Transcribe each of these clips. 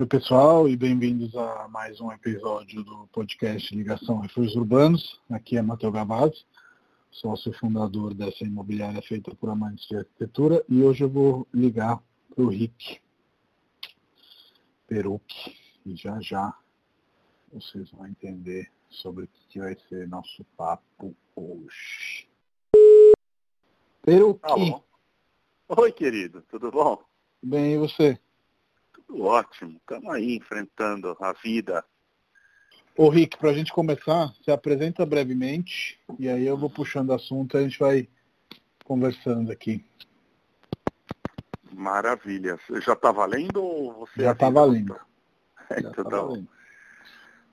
Oi, pessoal, e bem-vindos a mais um episódio do podcast Ligação Refúgios Urbanos. Aqui é Matheus Gavazzi, sócio fundador dessa imobiliária feita por amantes de arquitetura, e hoje eu vou ligar para o Rick Perucchi, e já já vocês vão entender sobre o que vai ser nosso papo hoje. Perucchi! Oi, querido, tudo bom? Bem, e você? Tudo ótimo, estamos aí enfrentando a vida. Ô Rick, para a gente começar, se apresenta brevemente e aí eu vou puxando assunto e a gente vai conversando aqui. Maravilha. Já está valendo ou você Já está valendo. Já então, tá valendo.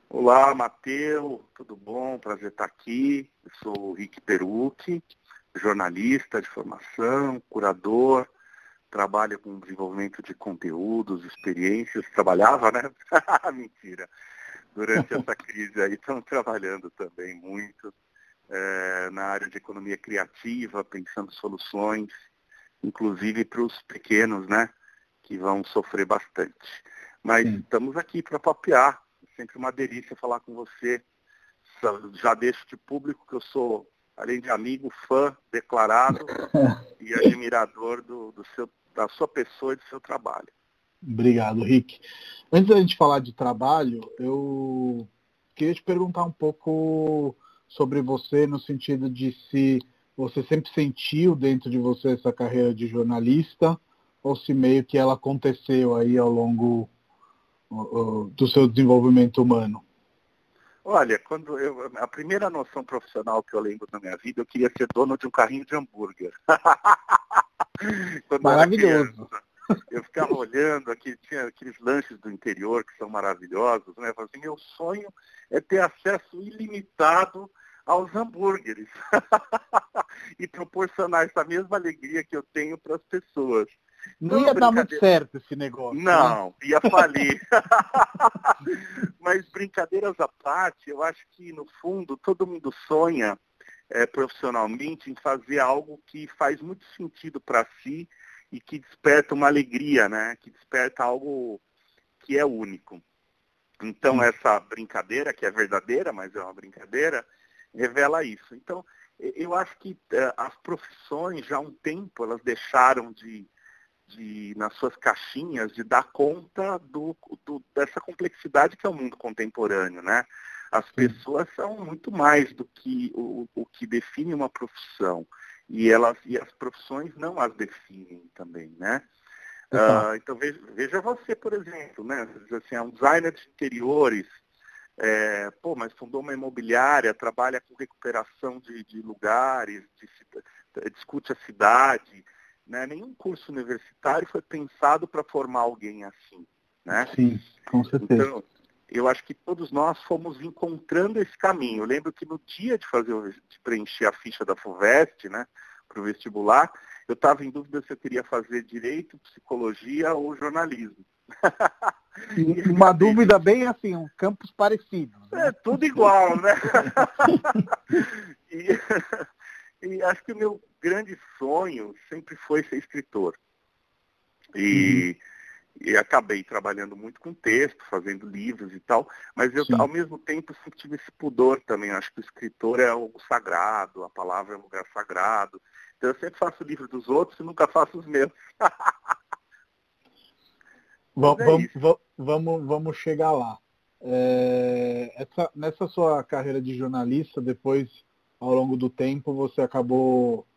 Olá, Matheus, tudo bom? Prazer estar aqui. Eu sou o Rick Perucchi, jornalista de formação, curador, trabalha com desenvolvimento de conteúdos, experiências, trabalhava, né? Mentira. Durante essa crise aí estão trabalhando também muito é, na área de economia criativa, pensando soluções, inclusive para os pequenos, né? Que vão sofrer bastante. Mas Sim. estamos aqui para papear. É sempre uma delícia falar com você. Já deixo de público que eu sou além de amigo, fã declarado e admirador do, do seu da sua pessoa e do seu trabalho. Obrigado, Rick. Antes da gente falar de trabalho, eu queria te perguntar um pouco sobre você no sentido de se você sempre sentiu dentro de você essa carreira de jornalista ou se meio que ela aconteceu aí ao longo do seu desenvolvimento humano. Olha, quando eu, a primeira noção profissional que eu lembro na minha vida, eu queria ser dono de um carrinho de hambúrguer. Maravilhoso. Eu ficava olhando, aqui tinha aqueles lanches do interior que são maravilhosos, né? Eu falei assim, meu sonho é ter acesso ilimitado aos hambúrgueres e proporcionar essa mesma alegria que eu tenho para as pessoas. Não, Não ia dar muito certo esse negócio. Né? Não, né? ia falir. Mas brincadeiras à parte, eu acho que no fundo todo mundo sonha é, profissionalmente em fazer algo que faz muito sentido para si e que desperta uma alegria, né? Que desperta algo que é único. Então essa brincadeira, que é verdadeira, mas é uma brincadeira, revela isso. Então, eu acho que é, as profissões já há um tempo elas deixaram de, de nas suas caixinhas de dar conta do, do, dessa complexidade que é o mundo contemporâneo, né? As pessoas são muito mais do que o, o que define uma profissão. E, elas, e as profissões não as definem também, né? Uhum. Uh, então veja, veja, você, por exemplo, né? Assim, é um designer de interiores, é, pô, mas fundou uma imobiliária, trabalha com recuperação de, de lugares, de, discute a cidade. Né? Nenhum curso universitário foi pensado para formar alguém assim. Né? Sim, com certeza. Então, eu acho que todos nós fomos encontrando esse caminho. Eu lembro que no dia de fazer de preencher a ficha da FUVEST, né, para o vestibular, eu estava em dúvida se eu queria fazer direito, psicologia ou jornalismo. Uma dúvida bem assim, um campos parecidos. Né? É, tudo igual, né? e, e, acho que o meu grande sonho sempre foi ser escritor. E uhum e acabei trabalhando muito com texto, fazendo livros e tal, mas eu, Sim. ao mesmo tempo, sempre tive esse pudor também. Acho que o escritor é algo sagrado, a palavra é um lugar sagrado. Então eu sempre faço livro dos outros e nunca faço os meus. vamos, é vamos, vamos, vamos chegar lá. É, essa, nessa sua carreira de jornalista, depois, ao longo do tempo, você acabou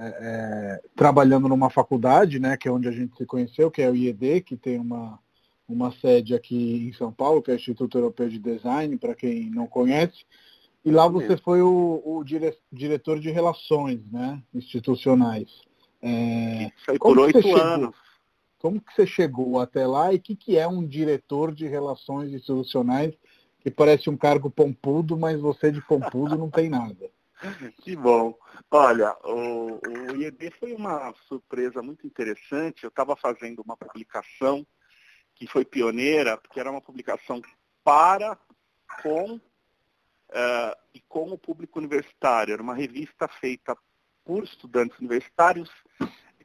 é, é, trabalhando numa faculdade, né, que é onde a gente se conheceu, que é o IED, que tem uma, uma sede aqui em São Paulo, que é o Instituto Europeu de Design, para quem não conhece. E lá você foi o, o dire, diretor de relações né, institucionais. É, Foi por oito anos. Como que você chegou até lá e o que, que é um diretor de relações institucionais que parece um cargo pompudo, mas você de pompudo não tem nada? Que bom. Olha, o, o IED foi uma surpresa muito interessante. Eu estava fazendo uma publicação que foi pioneira, porque era uma publicação para, com uh, e com o público universitário. Era uma revista feita por estudantes universitários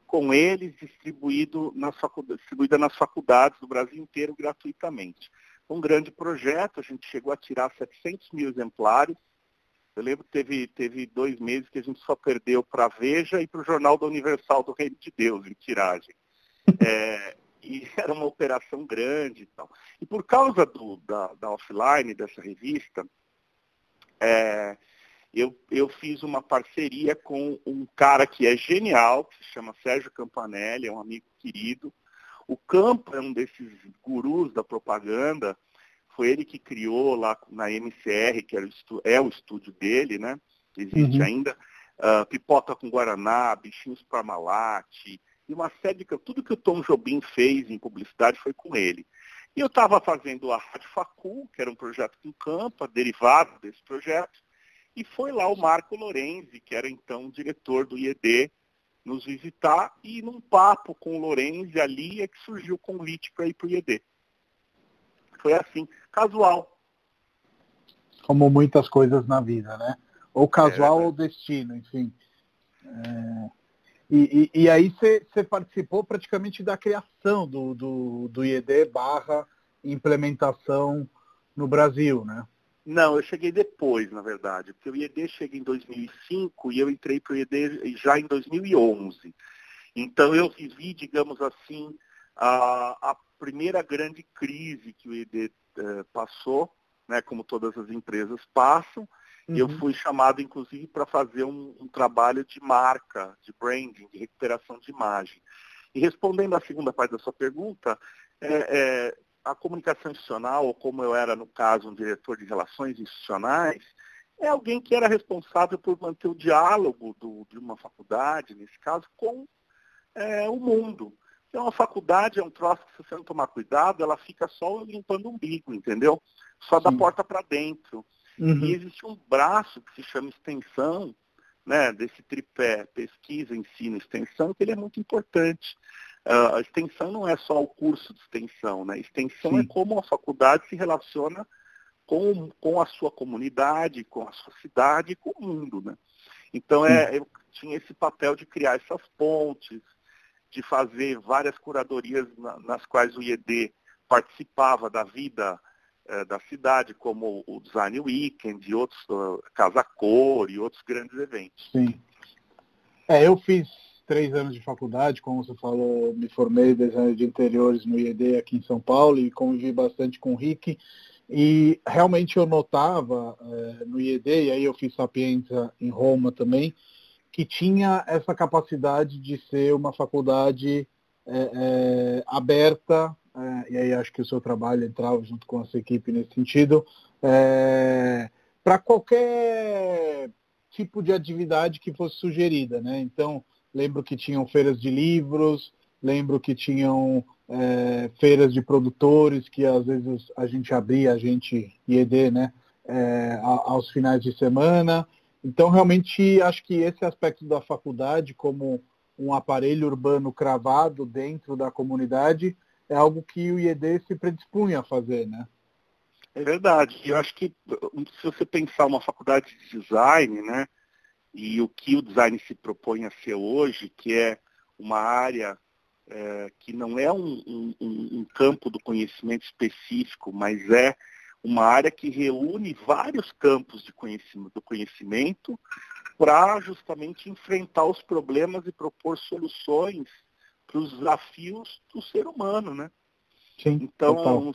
com eles distribuído nas distribuída nas faculdades do Brasil inteiro gratuitamente. Um grande projeto, a gente chegou a tirar 700 mil exemplares. Eu lembro que teve, teve dois meses que a gente só perdeu para a Veja e para o Jornal da Universal do Reino de Deus, em tiragem. É, e era uma operação grande e tal. E por causa do, da, da offline dessa revista, é, eu, eu fiz uma parceria com um cara que é genial, que se chama Sérgio Campanelli, é um amigo querido. O Campo é um desses gurus da propaganda, foi ele que criou lá na MCR, que é o estúdio dele, né? Existe uhum. ainda. Uh, pipoca com Guaraná, Bichinhos Parmalat, e uma série de... Tudo que o Tom Jobim fez em publicidade foi com ele. E eu estava fazendo a Rádio Facul, que era um projeto com Campa, derivado desse projeto, e foi lá o Marco Lorenzi, que era então diretor do IED, nos visitar, e num papo com o Lorenzi ali é que surgiu o convite para ir para o IED. Foi assim, casual. Como muitas coisas na vida, né? Ou casual é, ou destino, enfim. É... E, e, e, aí você participou praticamente da criação do, do, do IED barra implementação no Brasil, né? Não, eu cheguei depois, na verdade, porque o IED chega em 2005 e eu entrei para o IED já em 2011. Então eu vivi, digamos assim, a, a primeira grande crise que o IED eh, passou, né, como todas as empresas passam, Uhum. Eu fui chamado, inclusive, para fazer um, um, trabalho de marca, de branding, de recuperação de imagem. E respondendo à segunda parte da sua pergunta, é, é, a comunicação institucional, ou como eu era, no caso, um diretor de relações institucionais, é alguém que era responsável por manter o diálogo do, de uma faculdade, nesse caso, com é, o mundo. Então, a faculdade é um troço que, se você não tomar cuidado, ela fica só limpando o umbigo, entendeu? Só Sim. da porta para dentro. Uhum. E existe um braço que se chama extensão, né, desse tripé pesquisa, ensino, extensão, que ele é muito importante. Uh, a extensão não é só o curso de extensão, né? Extensão é Sim. é como a faculdade se relaciona com, com a sua comunidade, com a sua cidade, com o mundo, né? Então é, eu tinha esse papel de criar essas pontes, de fazer várias curadorias na, nas quais o IED participava da vida eh, da cidade, como o Design Weekend e outros, uh, Casa Cor e outros grandes eventos. Sim. É, eu fiz três anos de faculdade, como você falou, me formei em design de interiores no IED aqui em São Paulo e convivi bastante com o Rick. E realmente eu notava é, no IED, e aí eu fiz Sapienza em Roma também, que tinha essa capacidade de ser uma faculdade é, é, aberta é, e aí acho que o seu trabalho entrava junto com a sua equipe nesse sentido, é, para qualquer tipo de atividade que fosse sugerida, né? Então, lembro que tinham feiras de livros, lembro que tinham é, feiras de produtores que às vezes a gente abria, a gente IED, né? É, aos finais de semana. Então, realmente, acho que esse aspecto da faculdade, como um aparelho urbano cravado dentro da comunidade, é algo que o IED se predispunha a fazer, né? É verdade. Eu acho que se você pensar uma faculdade de design, né, e o que o design se propõe a ser hoje, que é uma área é, que não é um, um, um, campo do conhecimento específico, mas é uma área que reúne vários campos de conhecimento, do conhecimento para justamente enfrentar os problemas e propor soluções para os desafios do ser humano, né? Sim, então, total.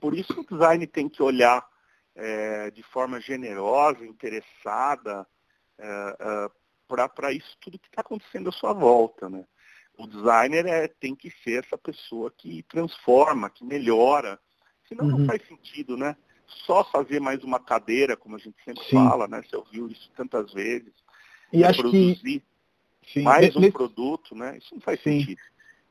por isso o design tem que olhar é, de forma generosa, interessada, é, é, para isso tudo que está acontecendo à sua volta, né? O designer é, tem que ser essa pessoa que transforma, que melhora. Senão uhum. não faz sentido, né? Só fazer mais uma cadeira, como a gente sempre Sim. fala, né? Você ouviu isso tantas vezes. E acho que Sim. mais um produto, né? Isso não faz Sim. sentido.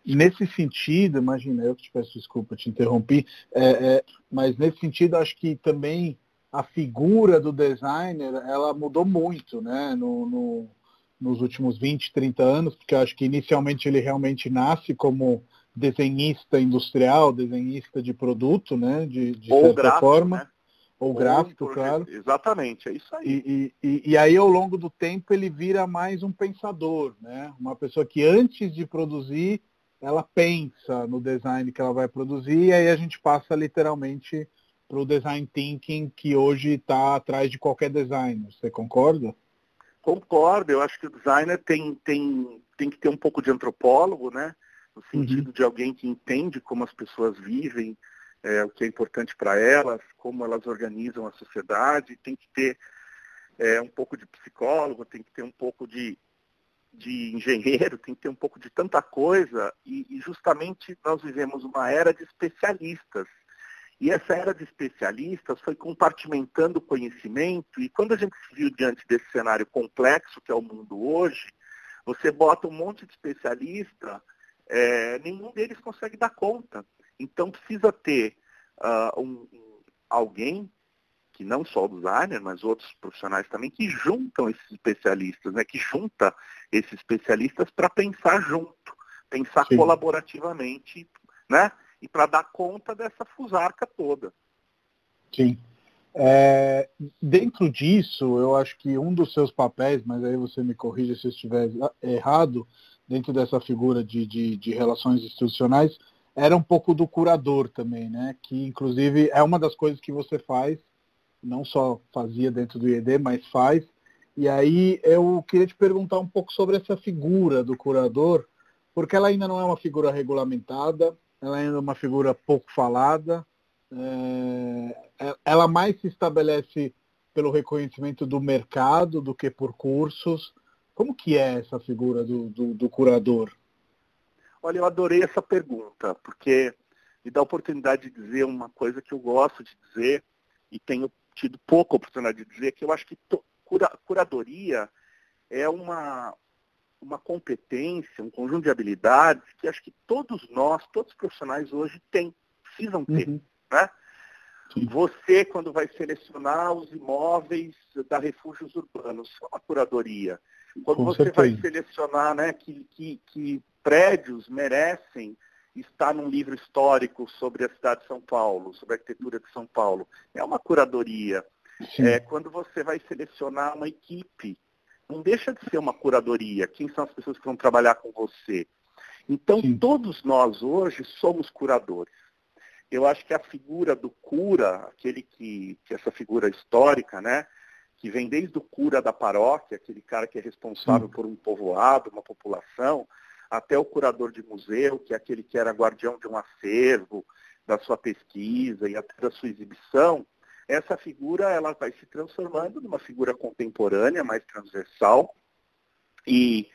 Nesse sentido, imagina, eu que te peço desculpa, te interrompi, é, é, mas nesse sentido acho que também a figura do designer, ela mudou muito, né, no, no, nos últimos 20, 30 anos, porque acho que inicialmente ele realmente nasce como desenhista industrial, desenhista de produto, né, de, de certa gráfico, forma, né? ou, ou gráfico, claro. Exatamente, é isso aí. E, e, e, aí, ao longo do tempo, ele vira mais um pensador, né? Uma pessoa que antes de produzir, ela pensa no design que ela vai produzir, e aí a gente passa literalmente para o design thinking que hoje está atrás de qualquer designer. Você concorda? Concordo, eu acho que o designer tem, tem, tem que ter um pouco de antropólogo, né? No sentido uhum. de alguém que entende como as pessoas vivem, é, o que é importante para elas, como elas organizam a sociedade, tem que ter é, um pouco de psicólogo, tem que ter um pouco de, de engenheiro, tem que ter um pouco de tanta coisa, e, e justamente nós vivemos uma era de especialistas. E essa era de especialistas foi compartimentando o conhecimento, e quando a gente se viu diante desse cenário complexo que é o mundo hoje, você bota um monte de especialista, é, nenhum deles consegue dar conta. Então precisa ter uh, um, um, alguém, que não só o designer, mas outros profissionais também, que juntam esses especialistas, né, que junta esses especialistas para pensar junto, pensar Sim. colaborativamente, né? E para dar conta dessa fusarca toda. Sim. É, dentro disso, eu acho que um dos seus papéis, mas aí você me corrija se eu estiver errado, dentro dessa figura de, de, de relações institucionais, era um pouco do curador também, né? Que inclusive é uma das coisas que você faz, não só fazia dentro do IED, mas faz. E aí eu queria te perguntar um pouco sobre essa figura do curador, porque ela ainda não é uma figura regulamentada, ela ainda é uma figura pouco falada, é, ela mais se estabelece pelo reconhecimento do mercado do que por cursos. Como que é essa figura do, do, do curador? Olha, eu adorei essa pergunta, porque me dá a oportunidade de dizer uma coisa que eu gosto de dizer e tenho tido pouca oportunidade de dizer, que eu acho que cura, curadoria é uma, uma competência, um conjunto de habilidades que acho que todos nós, todos os profissionais hoje têm, precisam ter. Uhum. Né? Você, quando vai selecionar os imóveis da refúgios urbanos, é uma curadoria. Quando Com você certeza. vai selecionar né, que, que, que prédios merecem estar num livro histórico sobre a cidade de São Paulo, sobre a arquitetura de São Paulo. É uma curadoria. É, quando você vai selecionar uma equipe, não deixa de ser uma curadoria. Quem são as pessoas que vão trabalhar com você? Então, Sim. todos nós hoje somos curadores. Eu acho que a figura do cura, aquele que, que essa figura histórica, né, que vem desde o cura da paróquia, aquele cara que é responsável Sim. por um povoado, uma população, até o curador de museu, que é aquele que era guardião de um acervo, da sua pesquisa e até da sua exibição, essa figura ela vai se transformando numa figura contemporânea, mais transversal, e,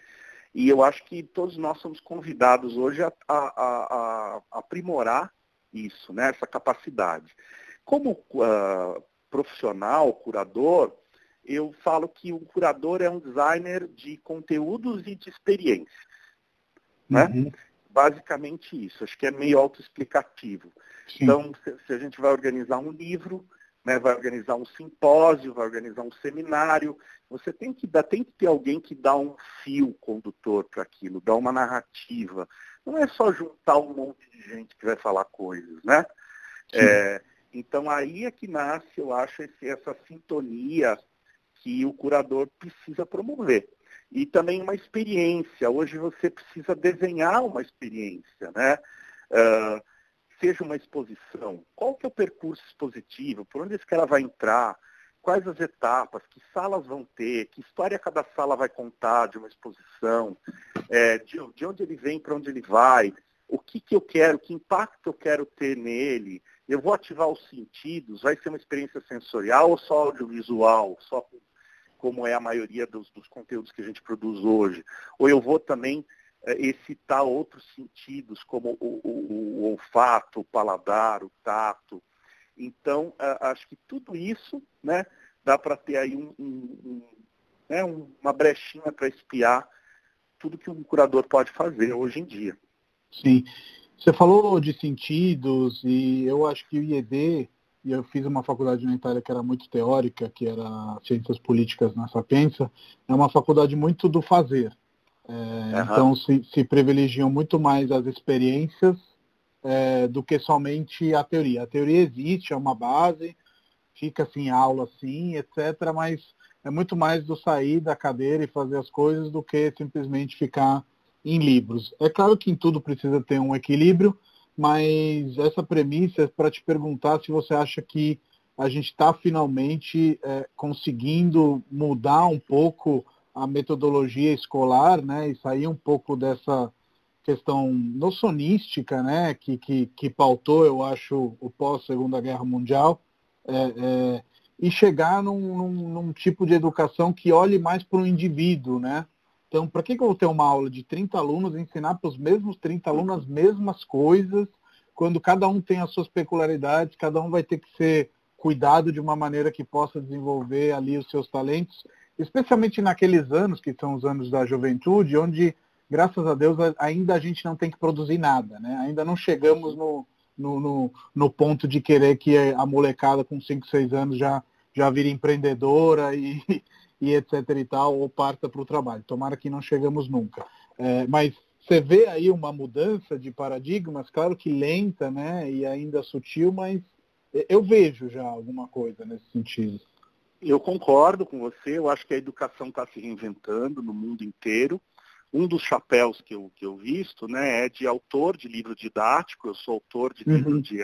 e eu acho que todos nós somos convidados hoje a, a, a, a aprimorar isso, né, essa capacidade. Como uh, profissional, curador, eu falo que o curador é um designer de conteúdos e de experiência. Né? Uhum. Basicamente isso, acho que é meio autoexplicativo. Então, se, se, a gente vai organizar um livro, né, vai organizar um simpósio, vai organizar um seminário, você tem que, dar, tem que ter alguém que dá um fio condutor para aquilo, dá uma narrativa. Não é só juntar um monte de gente que vai falar coisas, né? É, então aí é que nasce, eu acho, esse, essa sintonia que o curador precisa promover e também uma experiência. Hoje você precisa desenhar uma experiência, né? Uh, seja uma exposição. Qual que é o percurso expositivo? Por onde esse cara vai entrar? Quais as etapas? Que salas vão ter? Que história cada sala vai contar de uma exposição? É, de, de onde ele vem, para onde ele vai? O que, que eu quero? Que impacto eu quero ter nele? Eu vou ativar os sentidos? Vai ser uma experiência sensorial ou só audiovisual? Só com como é a maioria dos, dos conteúdos que a gente produz hoje. Ou eu vou também é, excitar outros sentidos, como o, o, o, olfato, o paladar, o tato. Então, acho que tudo isso né, dá para ter aí um, um, né, uma brechinha para espiar tudo que um curador pode fazer hoje em dia. Sim. Você falou de sentidos e eu acho que o IED e eu fiz uma faculdade na Itália que era muito teórica, que era Ciências Políticas na Sapienza, é uma faculdade muito do fazer. É, uhum. Então se, se, privilegiam muito mais as experiências é, do que somente a teoria. A teoria existe, é uma base, fica sem aula sim, etc. Mas é muito mais do sair da cadeira e fazer as coisas do que simplesmente ficar em livros. É claro que em tudo precisa ter um equilíbrio, mas essa premissa é para te perguntar se você acha que a gente está finalmente é, conseguindo mudar um pouco a metodologia escolar, né, e sair um pouco dessa questão nocionística, né, que, que, que pautou, eu acho, o pós-Segunda Guerra Mundial, é, é, e chegar num, num, num, tipo de educação que olhe mais para o indivíduo, né? Então, para que, que eu vou ter uma aula de 30 alunos e ensinar para os mesmos 30 alunos as mesmas coisas, quando cada um tem as suas peculiaridades, cada um vai ter que ser cuidado de uma maneira que possa desenvolver ali os seus talentos, especialmente naqueles anos que são os anos da juventude, onde, graças a Deus, ainda a gente não tem que produzir nada, né? Ainda não chegamos no, no, no, no ponto de querer que a molecada com 5, 6 anos já, já vire empreendedora e, e etc e tal, ou parta para o trabalho. Tomara que não chegamos nunca. É, mas você vê aí uma mudança de paradigmas, claro que lenta, né, e ainda sutil, mas eu vejo já alguma coisa nesse sentido. Eu concordo com você, eu acho que a educação está se reinventando no mundo inteiro. Um dos chapéus que eu, que eu visto né, é de autor de livro didático, eu sou autor de livro uhum. de,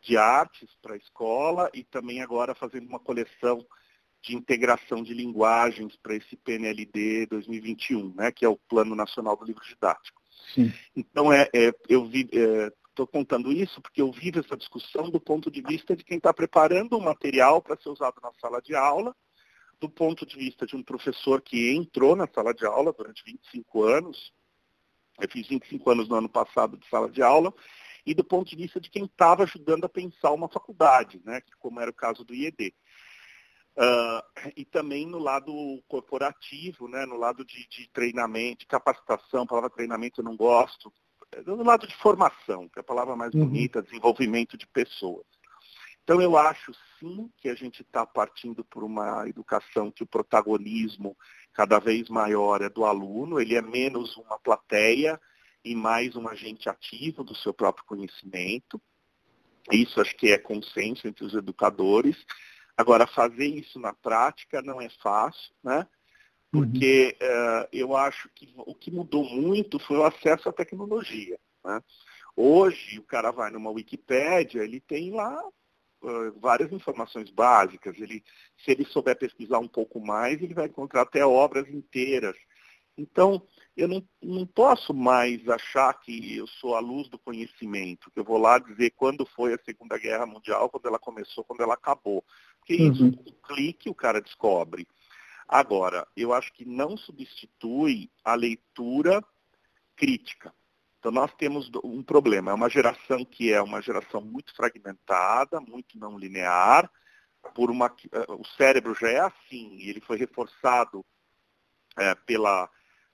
de artes para a escola e também agora fazendo uma coleção de integração de linguagens para esse PNLD 2021, né, que é o Plano Nacional do Livro Didático. Sim. Então, é, é eu estou é, contando isso porque eu vivo essa discussão do ponto de vista de quem está preparando o material para ser usado na sala de aula, do ponto de vista de um professor que entrou na sala de aula durante 25 anos, eu fiz 25 anos no ano passado de sala de aula, e do ponto de vista de quem estava ajudando a pensar uma faculdade, né, como era o caso do IED. E também no lado corporativo, né, no lado de, de treinamento, de capacitação, a palavra treinamento eu não gosto, no lado de formação, que é a palavra mais uhum. bonita, desenvolvimento de pessoas. Então eu acho sim que a gente está partindo por uma educação que o protagonismo cada vez maior é do aluno, ele é menos uma plateia e mais um agente ativo do seu próprio conhecimento. Isso acho que é consenso entre os educadores. Agora, fazer isso na prática não é fácil, né? Porque uhum. uh, eu acho que o que mudou muito foi o acesso à tecnologia. Né? Hoje, o cara vai numa Wikipédia, ele tem lá uh, várias informações básicas. Ele, se ele souber pesquisar um pouco mais, ele vai encontrar até obras inteiras. Então, eu não, não posso mais achar que eu sou a luz do conhecimento, que eu vou lá dizer quando foi a Segunda Guerra Mundial, quando ela começou, quando ela acabou. Porque uhum. isso, um clique, o cara descobre. Agora, eu acho que não substitui a leitura crítica. Então nós temos um problema, é uma geração que é uma geração muito fragmentada, muito não linear, por uma, eh, o cérebro já é assim, ele foi reforçado é, pela,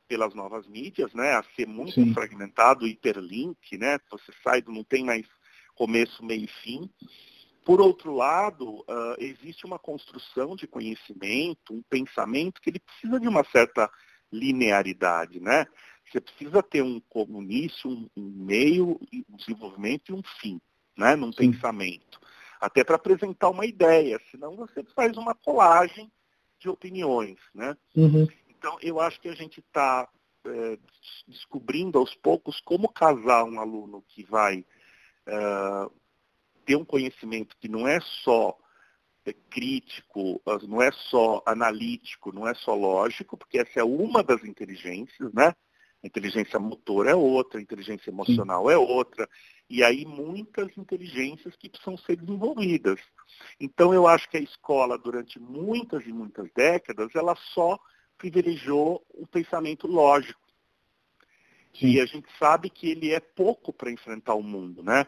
pelas novas mídias, né, a ser muito Sim. fragmentado, hiperlink, né, você sai não tem mais começo, meio e fim. Por outro lado, uh, existe uma construção de conhecimento, um pensamento que ele precisa de uma certa linearidade, né? Você precisa ter um início, um, um meio, um desenvolvimento e um fim, né? Num Sim. pensamento. Até para apresentar uma ideia, senão você faz uma colagem de opiniões, né? Uhum. Então, eu acho que a gente está é, descobrindo aos poucos como casar um aluno que vai é, ter um conhecimento que não é só é, crítico, não é só analítico, não é só lógico, porque essa é uma das inteligências, né? A inteligência motor é outra, a inteligência emocional é outra, e aí muitas inteligências que precisam ser desenvolvidas. Então eu acho que a escola, durante muitas e muitas décadas, ela só privilegiou o pensamento lógico. Sim. E a gente sabe que ele é pouco para enfrentar o mundo, né?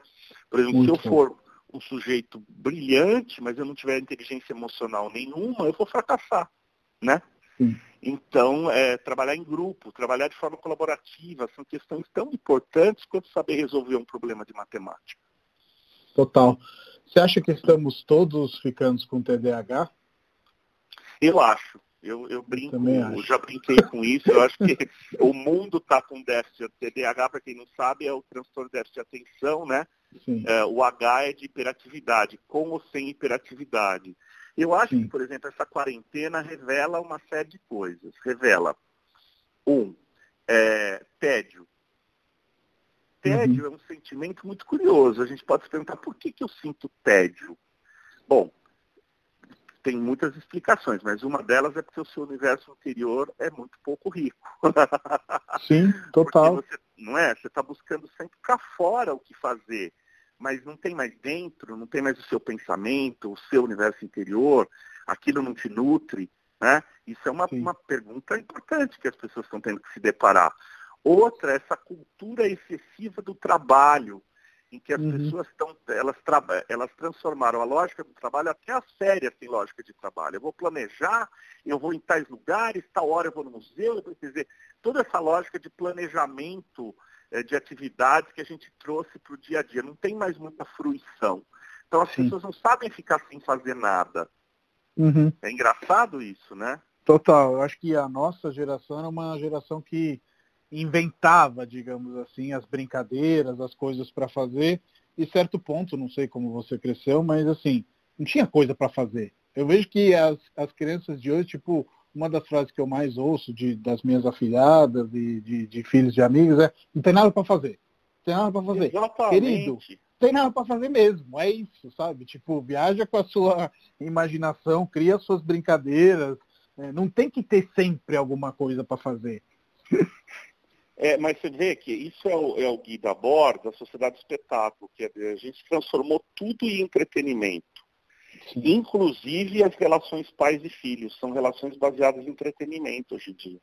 Por exemplo, Muito se eu for um sujeito brilhante, mas eu não tiver inteligência emocional nenhuma, eu vou fracassar, né? Sim. Então, é, trabalhar em grupo, trabalhar de forma colaborativa, são questões tão importantes quanto saber resolver um problema de matemática. Total. Você acha que estamos todos ficando com TDAH? Eu acho. Eu, eu brinco, eu já brinquei com isso. Eu acho que o mundo está com déficit de TDAH, para quem não sabe, é o transtorno de déficit de atenção, né? É, o H é de hiperatividade, com ou sem hiperatividade. Eu acho Sim. que, por exemplo, essa quarentena revela uma série de coisas. Revela, um, é, tédio. Tédio uhum. é um sentimento muito curioso. A gente pode se perguntar por que, que eu sinto tédio. Bom, tem muitas explicações, mas uma delas é porque o seu universo interior é muito pouco rico. Sim, total. Você, não é? Você está buscando sempre para fora o que fazer, mas não tem mais dentro, não tem mais o seu pensamento, o seu universo interior, aquilo não te nutre. Né? Isso é uma, uma pergunta importante que as pessoas estão tendo que se deparar. Outra é essa cultura excessiva do trabalho, em que as uhum. pessoas estão, elas, elas transformaram a lógica do trabalho até as férias em lógica de trabalho. Eu vou planejar, eu vou em tais lugares, tal hora eu vou no museu, eu vou dizer, toda essa lógica de planejamento é, de atividades que a gente trouxe para o dia a dia. Não tem mais muita fruição. Então as Sim. pessoas não sabem ficar sem fazer nada. Uhum. É engraçado isso, né? Total. Eu acho que a nossa geração era uma geração que inventava, digamos assim, as brincadeiras, as coisas para fazer. E certo ponto, não sei como você cresceu, mas assim, não tinha coisa para fazer. Eu vejo que as, as crianças de hoje, tipo, uma das frases que eu mais ouço de, das minhas afilhadas e de, de filhos de amigos é não tem nada para fazer. Não tem nada para fazer. Exatamente. Querido, tem nada para fazer mesmo. É isso, sabe? Tipo, viaja com a sua imaginação, cria suas brincadeiras. Né? Não tem que ter sempre alguma coisa para fazer. É, mas você vê que isso é o, é o Gui da Borda, a sociedade espetáculo, que a gente transformou tudo em entretenimento. Sim. Inclusive as relações pais e filhos, são relações baseadas em entretenimento hoje em dia.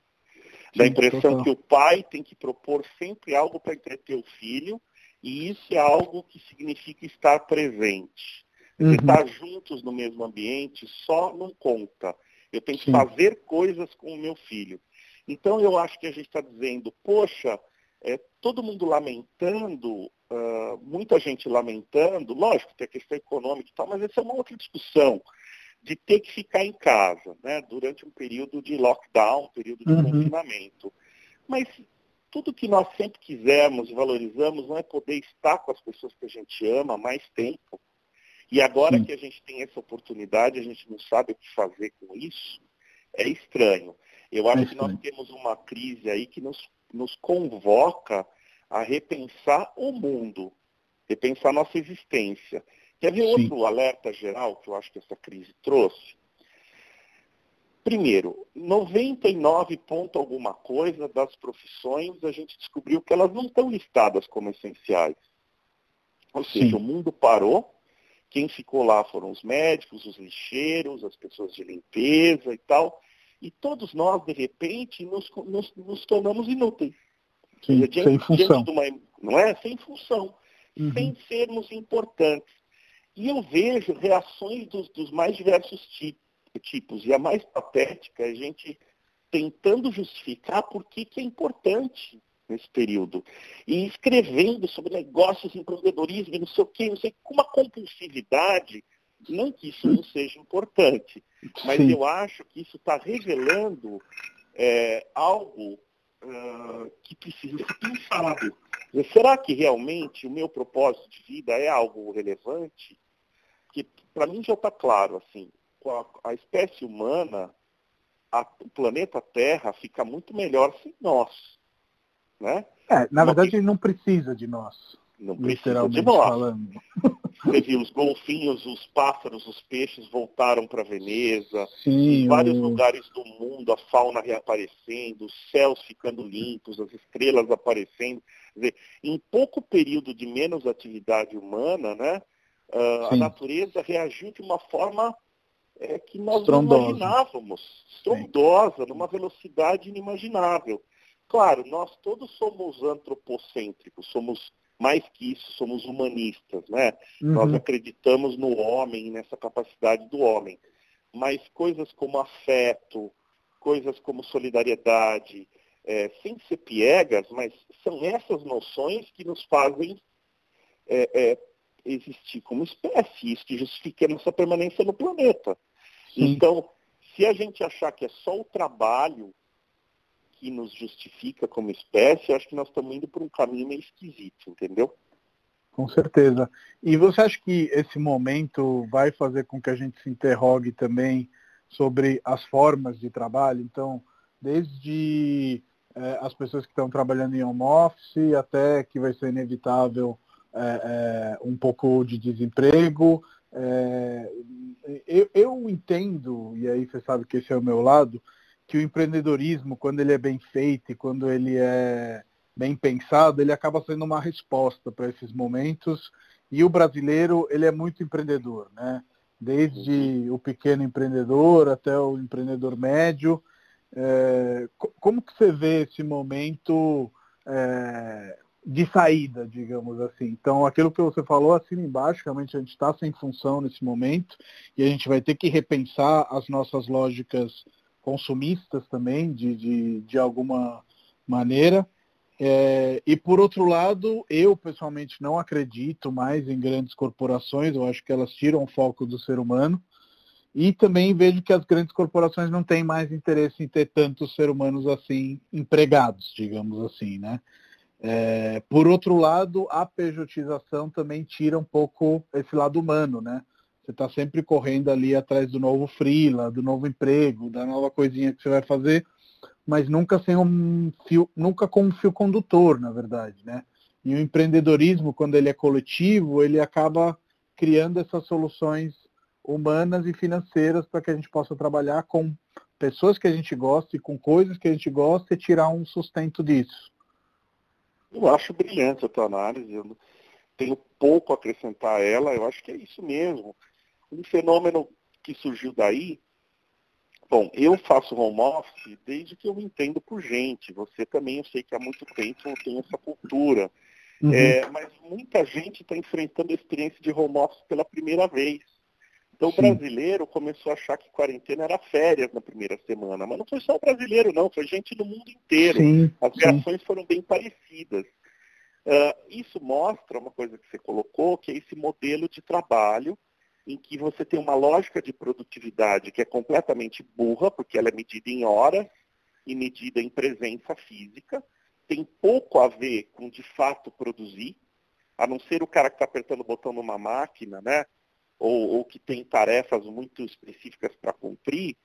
Dá a impressão total. que o pai tem que propor sempre algo para entreter o filho, e isso é algo que significa estar presente. Uhum. Estar juntos no mesmo ambiente só não conta. Eu tenho que Sim. fazer coisas com o meu filho. Então eu acho que a gente está dizendo, poxa, é, todo mundo lamentando, uh, muita gente lamentando, lógico, tem a questão econômica e tal, mas essa é uma outra discussão, de ter que ficar em casa, né, durante um período de lockdown, período de uhum. confinamento. Mas tudo que nós sempre quisermos e valorizamos não é poder estar com as pessoas que a gente ama mais tempo. E agora Sim. que a gente tem essa oportunidade, a gente não sabe o que fazer com isso, é estranho. Eu acho que nós temos uma crise aí que nos, nos convoca a repensar o mundo, repensar a nossa existência. Quer ver Sim. outro alerta geral que eu acho que essa crise trouxe? Primeiro, 99 ponto alguma coisa das profissões a gente descobriu que elas não estão listadas como essenciais. Ou seja, Sim. o mundo parou, quem ficou lá foram os médicos, os lixeiros, as pessoas de limpeza e tal, e todos nós, de repente, nos, nos, nos tornamos inúteis. Sim, diante, sem função. Uma, não é? Sem função. Uhum. Sem sermos importantes. E eu vejo reações dos, dos mais diversos tipos. E a mais patética é a gente tentando justificar por que, que é importante nesse período. E escrevendo sobre negócios, empreendedorismo e não sei o quê, não sei, com uma compulsividade não que isso não seja importante, mas Sim. eu acho que isso está revelando é, algo uh, que precisa ser pensado. Será que realmente o meu propósito de vida é algo relevante? Que para mim já está claro, assim, com a, a espécie humana, a, o planeta Terra fica muito melhor sem nós. Né? É, na verdade, ele não precisa de nós. Não precisa de nós. Falando. Você viu, os golfinhos, os pássaros, os peixes voltaram para Veneza. Sim, em vários lugares do mundo, a fauna reaparecendo, os céus ficando limpos, as estrelas aparecendo. Quer dizer, em pouco período de menos atividade humana, né, uh, a natureza reagiu de uma forma é, que nós Estrondosa. não imaginávamos. Estrondosa, Sim. numa velocidade inimaginável. Claro, nós todos somos antropocêntricos, somos mais que isso, somos humanistas, né? Uhum. Nós acreditamos no homem, nessa capacidade do homem. Mas coisas como afeto, coisas como solidariedade, é, sem ser piegas, mas são essas noções que nos fazem é, é, existir como espécie, isso que justifica a nossa permanência no planeta. Sim. Então, se a gente achar que é só o trabalho que nos justifica como espécie, acho que nós estamos indo por um caminho meio esquisito, entendeu? Com certeza. E você acha que esse momento vai fazer com que a gente se interrogue também sobre as formas de trabalho? Então, desde é, as pessoas que estão trabalhando em home office até que vai ser inevitável é, é, um pouco de desemprego. Eu, eu entendo, e aí você sabe que esse é o meu lado, que o empreendedorismo, quando ele é bem feito e quando ele é bem pensado, ele acaba sendo uma resposta para esses momentos. E o brasileiro, ele é muito empreendedor, né? Desde o pequeno empreendedor até o empreendedor médio. É, como que você vê esse momento é, de saída, digamos assim? Então, aquilo que você falou acima embaixo, realmente a gente está sem função nesse momento e a gente vai ter que repensar as nossas lógicas consumistas também, de, de, de alguma maneira. É, e por outro lado, eu pessoalmente não acredito mais em grandes corporações, eu acho que elas tiram o foco do ser humano. E também vejo que as grandes corporações não têm mais interesse em ter tantos seres humanos assim empregados, digamos assim, né? É, por outro lado, a pejotização também tira um pouco esse lado humano, né? Você está sempre correndo ali atrás do novo freela, do novo emprego, da nova coisinha que você vai fazer, mas nunca sem um fio, nunca com um fio condutor, na verdade, né? E o empreendedorismo, quando ele é coletivo, ele acaba criando essas soluções humanas e financeiras para que a gente possa trabalhar com pessoas que a gente gosta e com coisas que a gente gosta e tirar um sustento disso. Eu acho brilhante a tua análise, eu tenho pouco a acrescentar a ela, eu acho que é isso mesmo. Um fenômeno que surgiu daí Bom, eu faço home office desde que eu entendo por gente. Você também, eu sei que há muito tempo tem essa cultura. Uhum. É, mas muita gente está enfrentando a experiência de home office pela primeira vez. Então Sim. o brasileiro começou a achar que quarentena era férias na primeira semana. Mas não foi só o brasileiro, não, foi gente do mundo inteiro. Sim, As reações foram bem parecidas. Uh, isso mostra uma coisa que você colocou, que é esse modelo de trabalho em que você tem uma lógica de produtividade que é completamente burra, porque ela é medida em horas e medida em presença física, tem pouco a ver com de fato produzir, a não ser o cara que está apertando o botão numa máquina, né? Ou, ou que tem tarefas muito específicas para cumprir,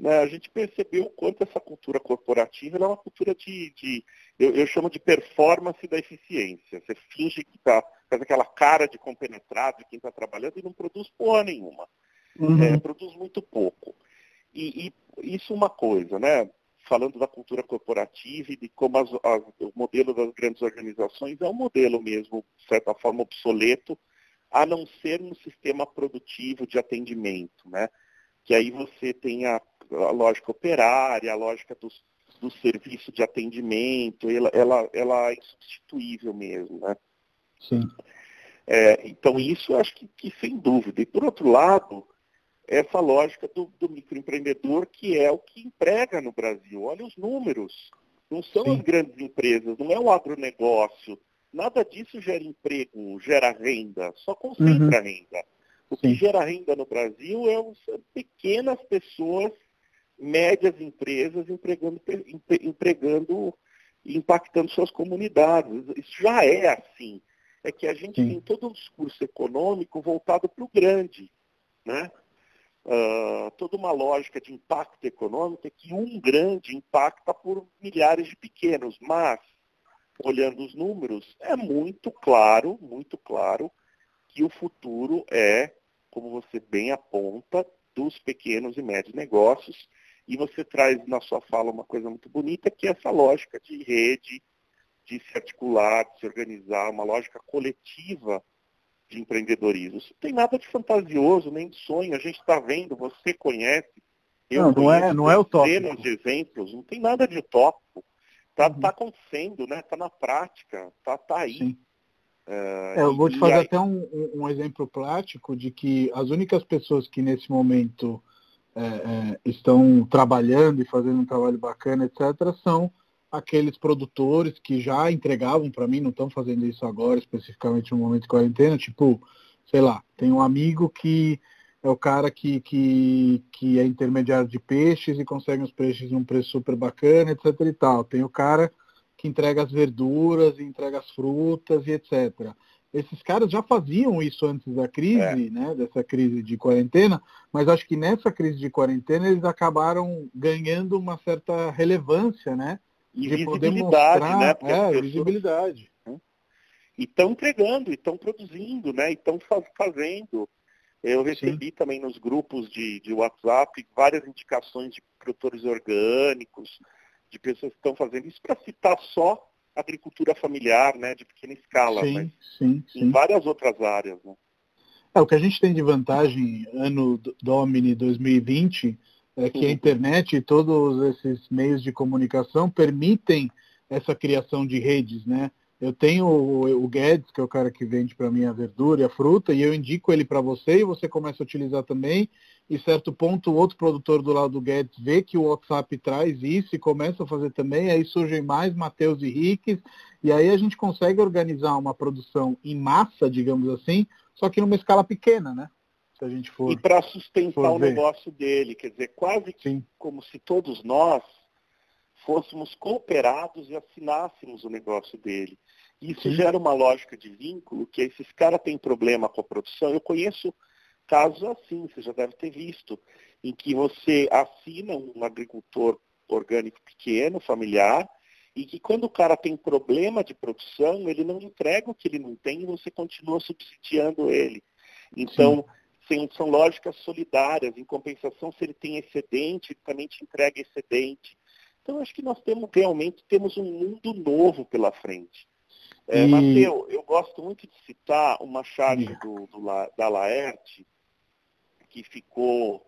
né, a gente percebeu o quanto essa cultura corporativa é uma cultura de, de eu, eu, chamo de performance da eficiência. Você finge que está, faz aquela cara de compenetrado de quem está trabalhando e não produz porra nenhuma. Uhum. É, produz muito pouco. E, e, isso uma coisa, né? Falando da cultura corporativa e de como as, as, o modelo das grandes organizações é um modelo mesmo, de certa forma, obsoleto, a não ser no sistema produtivo de atendimento, né? Que aí você tem a a lógica operária, a lógica dos, do serviço de atendimento, ela, ela, ela é insubstituível mesmo, né? Sim. É, então isso eu acho que, que, sem dúvida. E por outro lado, essa lógica do, do, microempreendedor que é o que emprega no Brasil. Olha os números. Não são Sim. as grandes empresas, não é o agronegócio. Nada disso gera emprego, gera renda, só concentra uhum. renda. O Sim. que gera renda no Brasil é pequenas pessoas médias empresas empregando, empregando e impactando suas comunidades. Isso já é assim. É que a gente tem todo um discurso econômico voltado para o grande. Né? Uh, toda uma lógica de impacto econômico é que um grande impacta por milhares de pequenos, mas, olhando os números, é muito claro, muito claro, que o futuro é, como você bem aponta, dos pequenos e médios negócios, e você traz na sua fala uma coisa muito bonita, que é essa lógica de rede, de se articular, de se organizar, uma lógica coletiva de empreendedorismo. Isso não tem nada de fantasioso, nem de sonho. A gente está vendo, você conhece. Eu não, não é, não é utópico. de exemplos, não tem nada de utópico. Está uhum. tá acontecendo, né? Está na prática, está tá aí. Uh, é, eu vou te fazer aí... até um, um, exemplo prático de que as únicas pessoas que nesse momento é, é, estão trabalhando e fazendo um trabalho bacana, etc., são aqueles produtores que já entregavam para mim, não estão fazendo isso agora, especificamente no momento de quarentena, tipo, sei lá, tem um amigo que é o cara que, que, que é intermediário de peixes e consegue os peixes num preço super bacana, etc e tal. Tem o cara que entrega as verduras, entrega as frutas e etc. esses caras já faziam isso antes da crise, é. né, dessa crise de quarentena, mas acho que nessa crise de quarentena eles acabaram ganhando uma certa relevância, né? E de visibilidade, né? Porque é, pessoas... visibilidade. E estão entregando, e estão produzindo, né? E estão fazendo. Eu recebi Sim. também nos grupos de, de WhatsApp várias indicações de produtores orgânicos, de pessoas que estão fazendo isso para citar só agricultura familiar, né, de pequena escala, sim, mas sim, sim. em várias outras áreas. Né? É, o que a gente tem de vantagem ano Domini 2020 é que a internet e todos esses meios de comunicação permitem essa criação de redes, né? Eu tenho o, o Guedes, que é o cara que vende para mim a verdura e a fruta, e eu indico ele para você e você começa a utilizar também. E certo ponto, o outro produtor do lado do Guedes vê que o WhatsApp traz isso e começa a fazer também. Aí surgem mais Mateus e Ricks, e aí a gente consegue organizar uma produção em massa, digamos assim, só que numa escala pequena, né? Se a gente for. E para sustentar o negócio dele, quer dizer, quase Sim. como se todos nós fôssemos cooperados e assinássemos o negócio dele. Isso Sim. gera uma lógica de vínculo, que esses caras têm problema com a produção. Eu conheço casos assim, você já deve ter visto, em que você assina um agricultor orgânico pequeno, familiar, e que quando o cara tem problema de produção, ele não entrega o que ele não tem e você continua subsidiando ele. Então, sim, são lógicas solidárias. Em compensação, se ele tem excedente, ele também te entrega excedente. Então, acho que nós temos realmente temos um mundo novo pela frente. É, e... Mateu, eu gosto muito de citar uma charge do, do, da Laerte, que ficou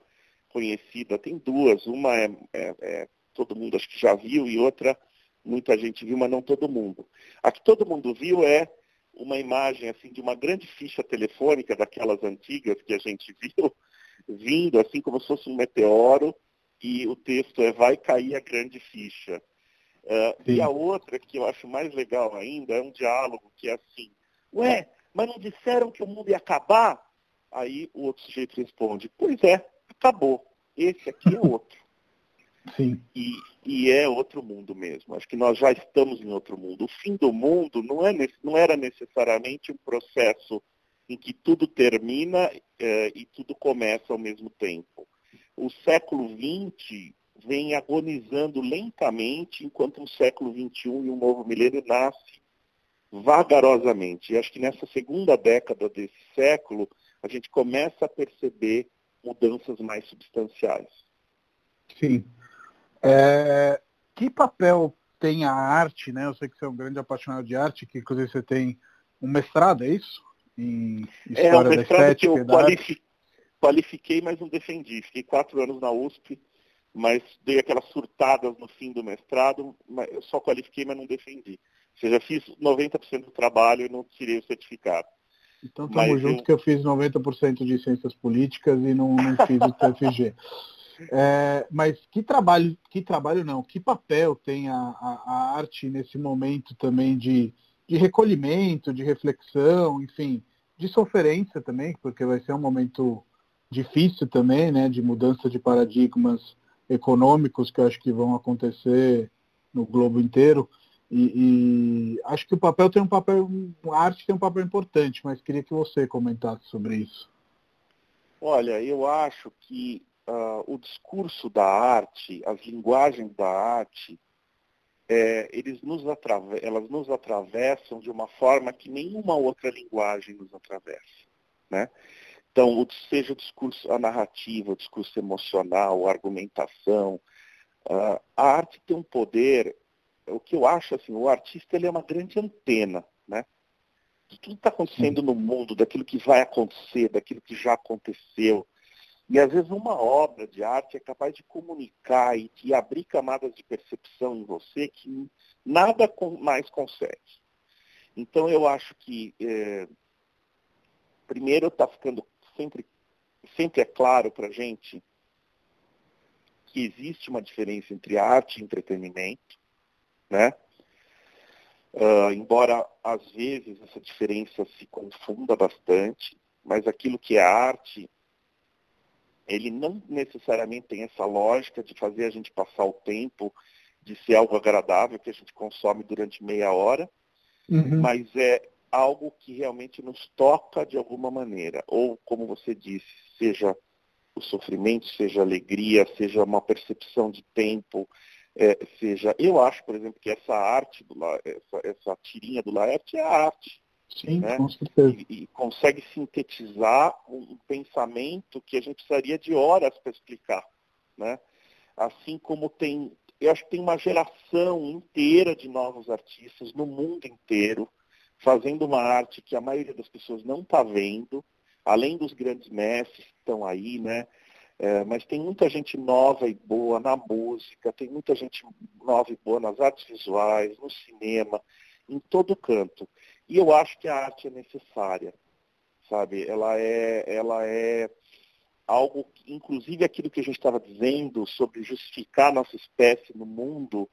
conhecida, tem duas, uma é, é, é, todo mundo acho que já viu e outra muita gente viu, mas não todo mundo. A que todo mundo viu é uma imagem assim de uma grande ficha telefônica daquelas antigas que a gente viu vindo assim como se fosse um meteoro e o texto é vai cair a grande ficha. Uh, e a outra, que eu acho mais legal ainda, é um diálogo que é assim, ué, mas não disseram que o mundo ia acabar? Aí o outro sujeito responde, pois é, acabou. Esse aqui é outro. Sim. E, e é outro mundo mesmo. Acho que nós já estamos em outro mundo. O fim do mundo não, é, não era necessariamente um processo em que tudo termina eh, e tudo começa ao mesmo tempo o século XX vem agonizando lentamente, enquanto o século XXI e o novo milênio nasce vagarosamente. E acho que nessa segunda década desse século, a gente começa a perceber mudanças mais substanciais. Sim. É, que papel tem a arte, né? Eu sei que você é um grande apaixonado de arte, que inclusive você tem um mestrado, é isso? Em história é, um mestrado da estética, que eu qualifiquei qualifiquei, mas não defendi. Fiquei quatro anos na USP, mas dei aquelas surtadas no fim do mestrado, eu só qualifiquei, mas não defendi. Ou seja, fiz 90% do trabalho e não tirei o certificado. Então estamos juntos eu... que eu fiz 90% de ciências políticas e não, não fiz o TFG. É, mas que trabalho, que trabalho não, que papel tem a, a, a arte nesse momento também de, de recolhimento, de reflexão, enfim, de sofrência também, porque vai ser um momento difícil também, né, de mudança de paradigmas econômicos que eu acho que vão acontecer no globo inteiro. E, e, acho que o papel tem um papel, a arte tem um papel importante, mas queria que você comentasse sobre isso. Olha, eu acho que uh, o discurso da arte, as linguagens da arte, é, eles nos elas nos atravessam de uma forma que nenhuma outra linguagem nos atravessa. Né? Então, seja o discurso, a narrativa, o discurso emocional, a argumentação, uh, a arte tem um poder, o que eu acho assim, o artista ele é uma grande antena, né? De tudo que está acontecendo no mundo, daquilo que vai acontecer, daquilo que já aconteceu. E às vezes uma obra de arte é capaz de comunicar e de abrir camadas de percepção em você que nada mais consegue. Então eu acho que eh, primeiro está ficando sempre, sempre é claro para a gente que existe uma diferença entre arte e entretenimento, né? Uh, embora às vezes essa diferença se confunda bastante, mas aquilo que é arte, ele não necessariamente tem essa lógica de fazer a gente passar o tempo, de ser algo agradável que a gente consome durante meia hora, uhum. mas é algo que realmente nos toca de alguma maneira, ou como você disse, seja o sofrimento, seja a alegria, seja uma percepção de tempo, é, seja, eu acho, por exemplo, que essa arte, do, essa, essa tirinha do Laerte é a arte. Sim, né? com certeza. E, e, consegue sintetizar um, pensamento que a gente precisaria de horas para explicar. Né? Assim como tem, eu acho que tem uma geração inteira de novos artistas no mundo inteiro, fazendo uma arte que a maioria das pessoas não está vendo, além dos grandes mestres que estão aí, né? É, mas tem muita gente nova e boa na música, tem muita gente nova e boa nas artes visuais, no cinema, em todo canto. E eu acho que a arte é necessária, sabe? Ela é, ela é algo, inclusive aquilo que a gente estava dizendo sobre justificar nossa espécie no mundo,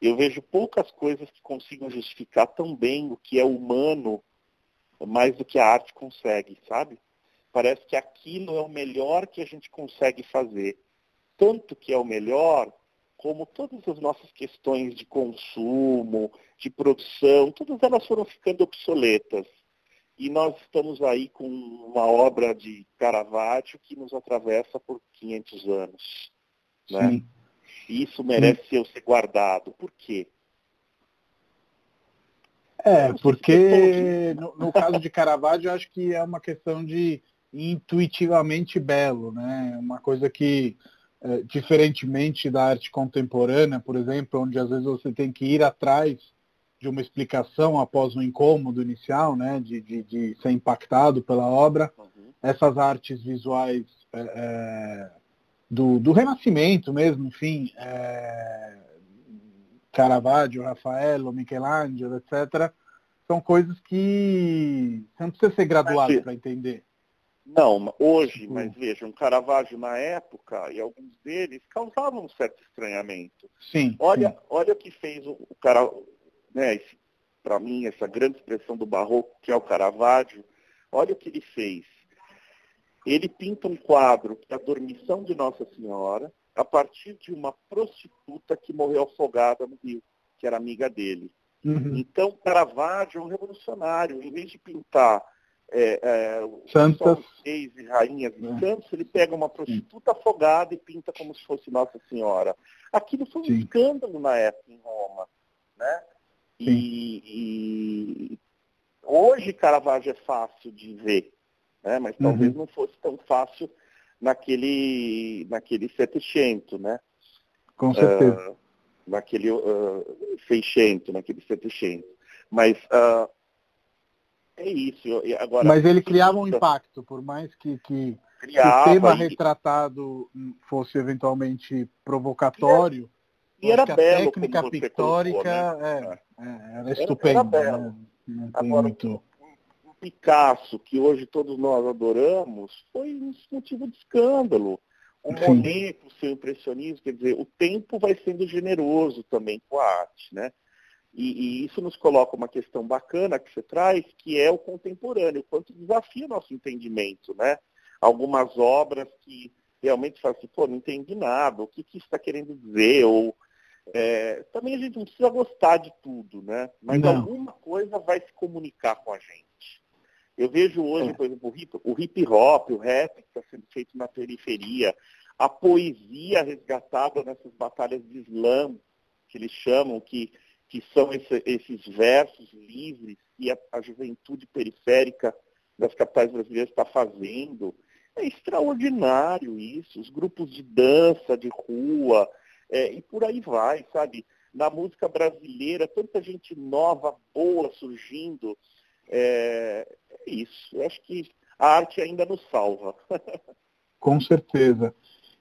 eu vejo poucas coisas que consigam justificar tão bem o que é humano mais do que a arte consegue, sabe? Parece que aquilo é o melhor que a gente consegue fazer. Tanto que é o melhor, como todas as nossas questões de consumo, de produção, todas elas foram ficando obsoletas. E nós estamos aí com uma obra de Caravaggio que nos atravessa por 500 anos. Né? Sim. E isso merece Sim. ser guardado. Por quê? É, porque no, no caso de Caravaggio, eu acho que é uma questão de intuitivamente belo, né? Uma coisa que, é, diferentemente da arte contemporânea, por exemplo, onde às vezes você tem que ir atrás de uma explicação após um incômodo inicial, né? De, de, de ser impactado pela obra, uhum. essas artes visuais é, é, do, do Renascimento mesmo, enfim, é, Caravaggio, Rafael, Michelangelo, etc., são coisas que você não precisa ser graduado para entender. Não, hoje, tipo mas veja, um Caravaggio na época, e alguns deles causavam um certo estranhamento. Sim. Olha, sim. olha o que fez o, o cara, né, para mim, essa grande expressão do barroco, que é o Caravaggio, olha o que ele fez. Ele pinta um quadro que é a dormição de Nossa Senhora, a partir de uma prostituta que morreu afogada no rio, que era amiga dele. Uhum. Então, Caravaggio é um revolucionário. Em vez de pintar é, é, Santas. reis e rainhas de é. Santos, ele pega uma prostituta Sim. afogada e pinta como se fosse Nossa Senhora. Aquilo foi um Sim. escândalo na época em Roma. Né? E, e, hoje Caravaggio é fácil de ver, né? mas talvez uhum. não fosse tão fácil naquele, naquele Settecento, né? Com certeza. Uh, naquele uh, Seiscento, naquele Settecento. Mas uh, é isso. Agora, Mas ele criava um impacto, por mais que, que, criava, o tema e... retratado fosse eventualmente provocatório. E, era belo. A técnica pictórica colocou, né? é, é, era estupenda. Era, era né? Agora, muito... o Picasso, que hoje todos nós adoramos, foi um motivo de escândalo. O Monet, o seu impressionismo, quer dizer, o tempo vai sendo generoso também com a arte, né? E, e, isso nos coloca uma questão bacana que você traz, que é o contemporâneo, quanto desafia o nosso entendimento, né? Algumas obras que realmente falam assim, pô, não entendi nada, o que, que isso está querendo dizer, ou é, também a gente não precisa gostar de tudo, né? Mas não. alguma coisa vai se comunicar com a gente. Eu vejo hoje, é. por exemplo, o hip, o hip hop, o rap que está sendo feito na periferia, a poesia resgatada nessas batalhas de slam, que eles chamam, que que são esse, esses versos livres que a, a, juventude periférica das capitais brasileiras está fazendo. É extraordinário isso, os grupos de dança, de rua, é, e por aí vai, sabe? Na música brasileira, tanta gente nova, boa surgindo. É, é isso. Eu acho que a arte ainda nos salva. Com certeza.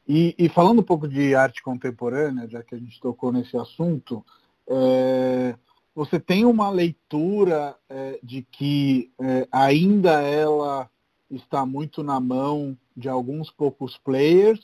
E, e, falando um pouco de arte contemporânea, já que a gente tocou nesse assunto, é, você tem uma leitura é, de que é, ainda ela está muito na mão de alguns poucos players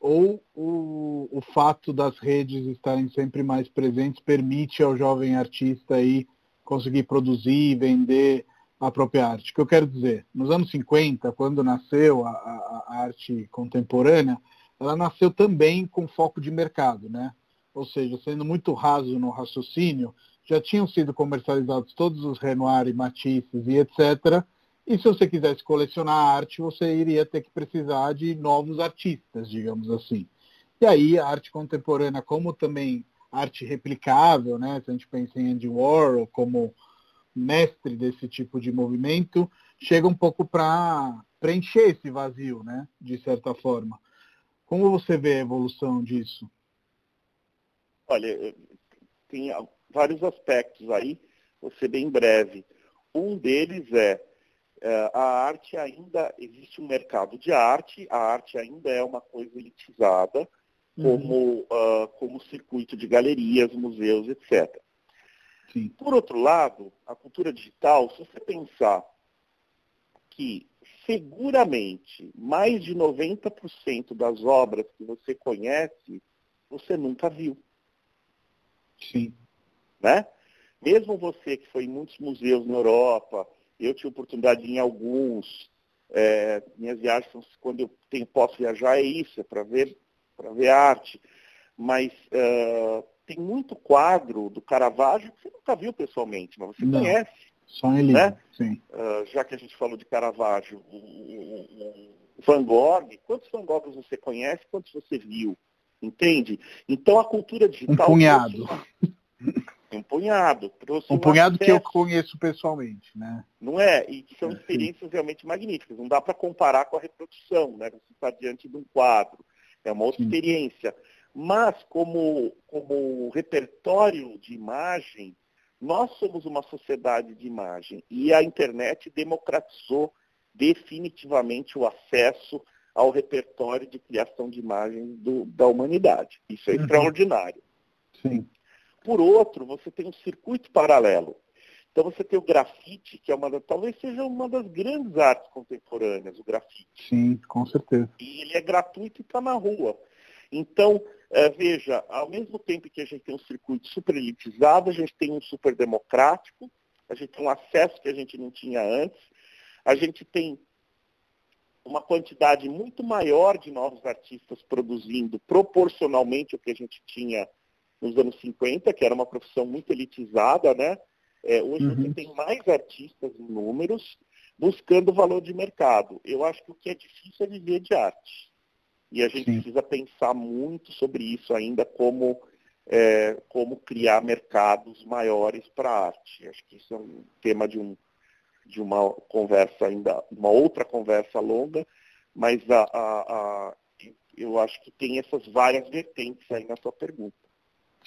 ou o, o fato das redes estarem sempre mais presentes permite ao jovem artista aí conseguir produzir e vender a própria arte. O que eu quero dizer, nos anos 50, quando nasceu a, a, a arte contemporânea, ela nasceu também com foco de mercado, né? Ou seja, sendo muito raso no raciocínio, já tinham sido comercializados todos os Renoir e Matisses e etc. E se você quisesse colecionar arte, você iria ter que precisar de novos artistas, digamos assim. E aí a arte contemporânea, como também arte replicável, né? Se a gente pensa em Andy Warhol como mestre desse tipo de movimento, chega um pouco para preencher esse vazio, né? De certa forma. Como você vê a evolução disso? Olha, tem vários aspectos aí, vou ser bem breve. Um deles é é, a arte ainda, existe um mercado de arte, a arte ainda é uma coisa elitizada, como, uhum. uh, como circuito de galerias, museus, etc. Sim. Por outro lado, a cultura digital, se você pensar que seguramente mais de 90% das obras que você conhece, você nunca viu. Sim. Né? Mesmo você que foi em muitos museus na Europa, eu tive oportunidade em alguns. É, minhas viagens, quando eu tenho, posso viajar, é isso, é para ver, ver arte. Mas uh, tem muito quadro do Caravaggio que você nunca viu pessoalmente, mas você Não, conhece. Só livro, né? sim. Uh, já que a gente falou de Caravaggio, o Van Gogh, quantos Van Goghs você conhece, quantos você viu? Entende? Então a cultura digital. Um punhado. Um punhado. Um punhado acesso. que eu conheço pessoalmente, né? Não é? E que são experiências realmente magníficas. Não dá para comparar com a reprodução, né? Você está diante de um quadro. É uma outra sim. experiência. Mas, como, como repertório de imagem, nós somos uma sociedade de imagem. E a internet democratizou definitivamente o acesso ao repertório de criação de imagens do, da humanidade. Isso é uhum. extraordinário. Sim. Por outro, você tem um circuito paralelo. Então você tem o grafite, que é uma talvez seja uma das grandes artes contemporâneas, o grafite. Sim, com certeza. E ele é gratuito e está na rua. Então, é, veja, ao mesmo tempo que a gente tem um circuito super elitizado, a gente tem um super democrático, a gente tem um acesso que a gente não tinha antes, a gente tem uma quantidade muito maior de novos artistas produzindo proporcionalmente o que a gente tinha nos anos 50, que era uma profissão muito elitizada, né? É, hoje uhum. você tem mais artistas em números buscando valor de mercado. Eu acho que o que é difícil é viver de arte. E a gente Sim. precisa pensar muito sobre isso ainda, como, é, como criar mercados maiores para a arte. Acho que isso é um tema de, um, de uma conversa ainda, uma outra conversa longa, mas a, a, a, eu acho que tem essas várias vertentes aí na sua pergunta.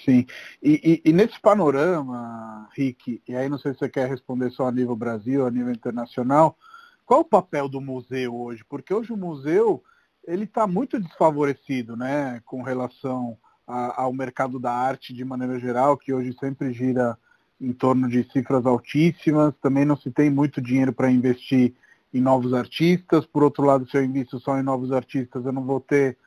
Sim. E, e, e, nesse panorama, Rick, e aí não sei se você quer responder só a nível Brasil, a nível internacional, qual o papel do museu hoje? Porque hoje o museu ele está muito desfavorecido, né, com relação a, ao mercado da arte de maneira geral, que hoje sempre gira em torno de cifras altíssimas. Também não se tem muito dinheiro para investir em novos artistas. Por outro lado, se eu invisto só em novos artistas, eu não vou ter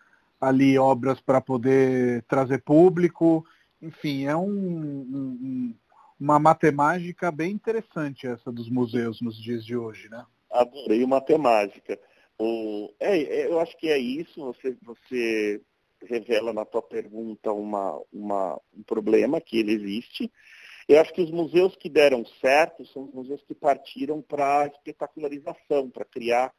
ali obras para poder trazer público. Enfim, é um, um, uma matemática bem interessante essa dos museus nos dias de hoje, né? Adorei matemática. O, é, é, eu acho que é isso, você, você revela na tua pergunta uma, uma, um problema que ele existe. Eu acho que os museus que deram certo são os museus que partiram para a espetacularização, para criar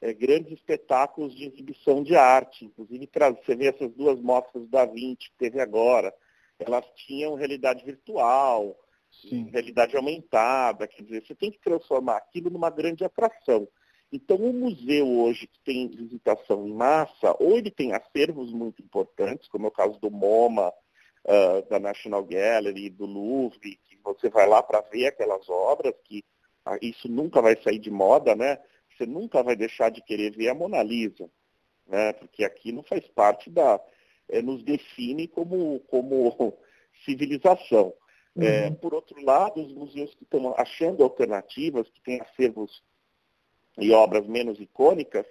é, grandes espetáculos de exibição de arte. Inclusive, você vê essas duas mostras da Vinci que teve agora, elas tinham realidade virtual, Sim. realidade aumentada, quer dizer, você tem que transformar aquilo numa grande atração. Então, o museu hoje que tem visitação em massa, ou ele tem acervos muito importantes, como é o caso do MoMA, uh, da National Gallery, do Louvre, que você vai lá para ver aquelas obras, que uh, isso nunca vai sair de moda, né? Você nunca vai deixar de querer ver a Mona Lisa, né? Porque aquilo faz parte da, é, nos define como, como civilização. Uhum. É, por outro lado, os museus que estão achando alternativas, que têm acervos e obras menos icônicas,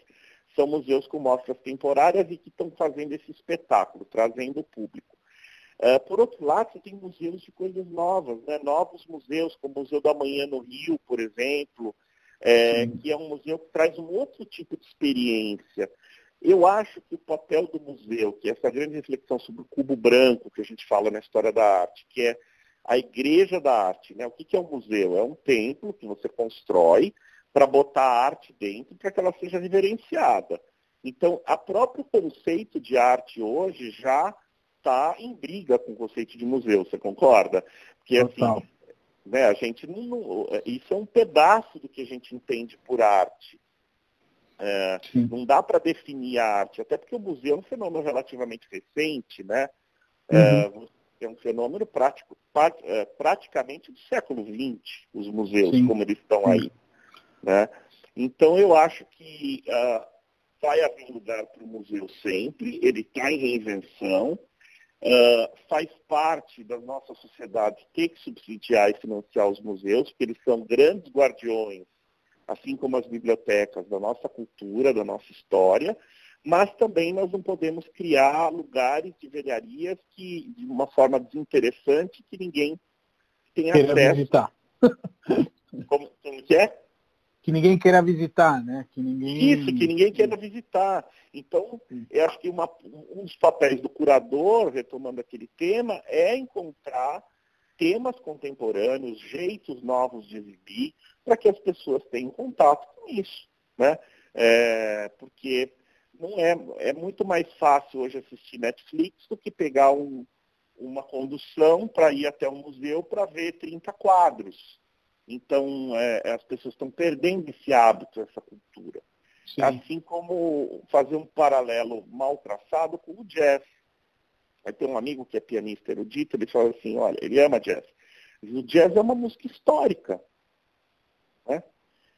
são museus com mostras temporárias e que estão fazendo esse espetáculo, trazendo o público. É, por outro lado, você tem museus de coisas novas, né? novos museus, como o Museu da Manhã no Rio, por exemplo, é, que é um museu que traz um outro tipo de experiência. Eu acho que o papel do museu, que é essa grande reflexão sobre o cubo branco que a gente fala na história da arte, que é a igreja da arte. Né? O que, que é um museu? É um templo que você constrói para botar a arte dentro para que ela seja reverenciada. Então, a próprio conceito de arte hoje já está em briga com o conceito de museu, você concorda? Porque assim, né, a gente não, não, isso é um pedaço do que a gente entende por arte. É, não dá para definir a arte, até porque o museu é um fenômeno relativamente recente, né? É, uhum. É, é um fenômeno prático, é, praticamente do século XX, os museus, Sim. como eles estão aí. Né? Então eu acho que uh, vai haver lugar para o museu sempre, ele está em reinvenção, uh, faz parte da nossa sociedade ter que subsidiar e financiar os museus, porque eles são grandes guardiões assim como as bibliotecas, da nossa cultura, da nossa história, mas também nós não podemos criar lugares de velharias que, de uma forma desinteressante, que ninguém tenha queira acesso. visitar. Como, como que é? Que ninguém queira visitar, né? Que ninguém... Isso, que ninguém queira visitar. Então, eu acho que uma, um dos papéis do curador, retomando aquele tema, é encontrar temas contemporâneos, jeitos novos de exibir, para que as pessoas tenham contato com isso. Né? É, porque não é, é muito mais fácil hoje assistir Netflix do que pegar um, uma condução para ir até um museu para ver 30 quadros. Então, é, as pessoas estão perdendo esse hábito, essa cultura. Sim. Assim como fazer um paralelo mal traçado com o jazz. Aí tem um amigo que é pianista erudito, ele fala assim, olha, ele ama jazz. O jazz é uma música histórica. Né?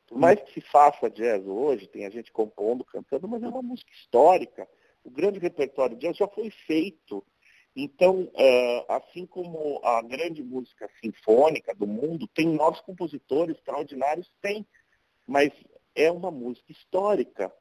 Por mais que se faça jazz hoje, tem a gente compondo, cantando, mas é uma música histórica. O grande repertório de jazz já foi feito. Então, uh, assim como a grande música sinfônica do mundo, tem novos compositores extraordinários, tem, mas é uma música histórica,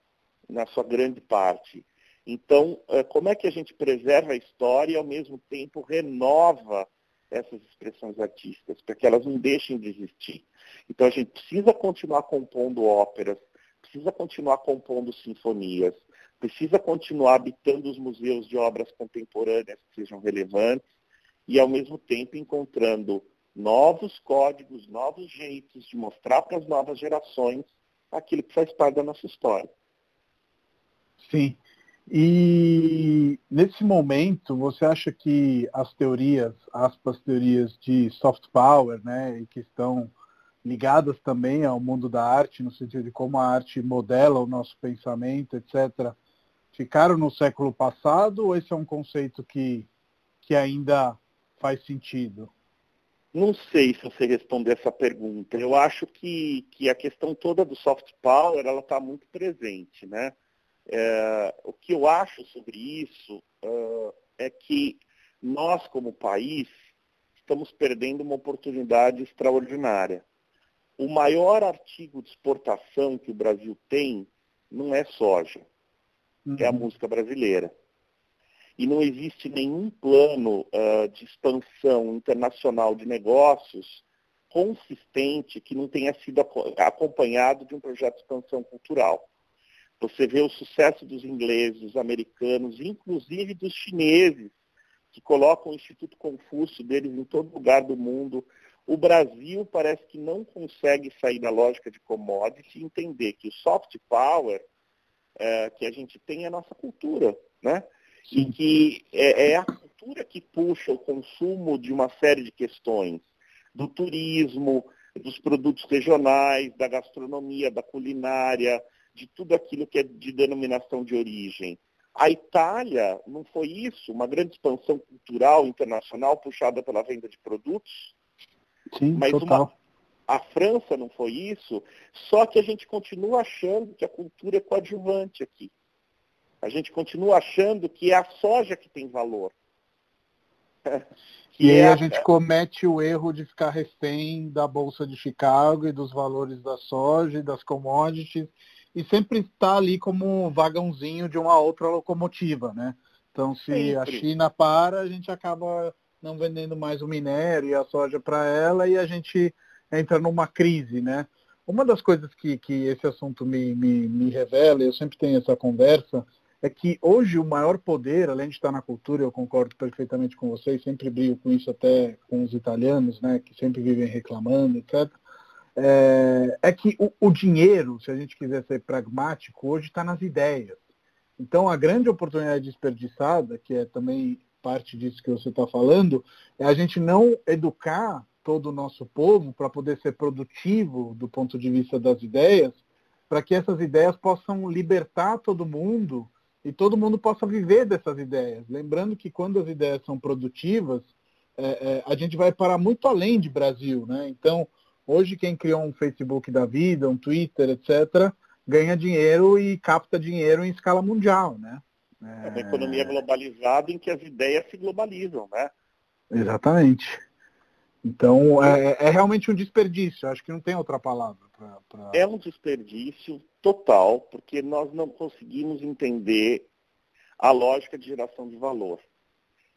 na sua grande parte. Então, eh, como é que a gente preserva a história e, ao mesmo tempo, renova essas expressões artísticas, para que elas não deixem de existir? Então, a gente precisa continuar compondo óperas, precisa continuar compondo sinfonias, precisa continuar habitando os museus de obras contemporâneas que sejam relevantes e, ao mesmo tempo, encontrando novos códigos, novos jeitos de mostrar para as novas gerações aquilo que faz parte da nossa história. Sim. E nesse momento, você acha que as teorias, aspas, teorias de soft power, né, que estão ligadas também ao mundo da arte, no sentido de como a arte modela o nosso pensamento, etc., ficaram no século passado ou esse é um conceito que, que ainda faz sentido? Não sei se você responder essa pergunta. Eu acho que, que a questão toda do soft power ela está muito presente, né? É, o que eu acho sobre isso uh, é que nós, como país, estamos perdendo uma oportunidade extraordinária. O maior artigo de exportação que o Brasil tem não é soja, uhum. é a uhum. música brasileira. E não existe nenhum plano uh, de expansão internacional de negócios consistente que não tenha sido acompanhado de um projeto de expansão cultural. Você vê o sucesso dos ingleses, dos americanos, inclusive dos chineses, que colocam o Instituto Confúcio deles em todo lugar do mundo. O Brasil parece que não consegue sair da lógica de commodity e entender que o soft power é, que a gente tem é a nossa cultura, né? E que é, é a cultura que puxa o consumo de uma série de questões, do turismo, dos produtos regionais, da gastronomia, da culinária, de tudo aquilo que é de denominação de origem. A Itália não foi isso, uma grande expansão cultural internacional puxada pela venda de produtos. Sim, mas total. Uma, a França não foi isso, só que a gente continua achando que a cultura é coadjuvante aqui. A gente continua achando que é a soja que tem valor. e aí é a, a gente comete o erro de ficar refém da Bolsa de Chicago e dos valores da soja e das commodities e sempre está ali como vagãozinho de uma outra locomotiva, né? Então, se sempre. a China para, a gente acaba não vendendo mais o minério e a soja para ela e a gente entra numa crise, né? Uma das coisas que, que esse assunto me, me, me revela, eu sempre tenho essa conversa, é que hoje o maior poder, além de estar na cultura, eu concordo perfeitamente com vocês, sempre brigo com isso até com os italianos, né, que sempre vivem reclamando, etc. É, é que o, o, dinheiro, se a gente quiser ser pragmático, hoje está nas ideias. Então a grande oportunidade desperdiçada, que é também parte disso que você está falando, é a gente não educar todo o nosso povo para poder ser produtivo do ponto de vista das ideias, para que essas ideias possam libertar todo mundo e todo mundo possa viver dessas ideias. Lembrando que quando as ideias são produtivas, é, é, a gente vai para muito além de Brasil. Né? Então, hoje quem criou um Facebook da vida, um Twitter, etc., ganha dinheiro e capta dinheiro em escala mundial. Né? É uma economia globalizada em que as ideias se globalizam. Né? Exatamente. Então, é, é, realmente um desperdício, acho que não tem outra palavra. Pra, pra... É um desperdício total, porque nós não conseguimos entender a lógica de geração de valor.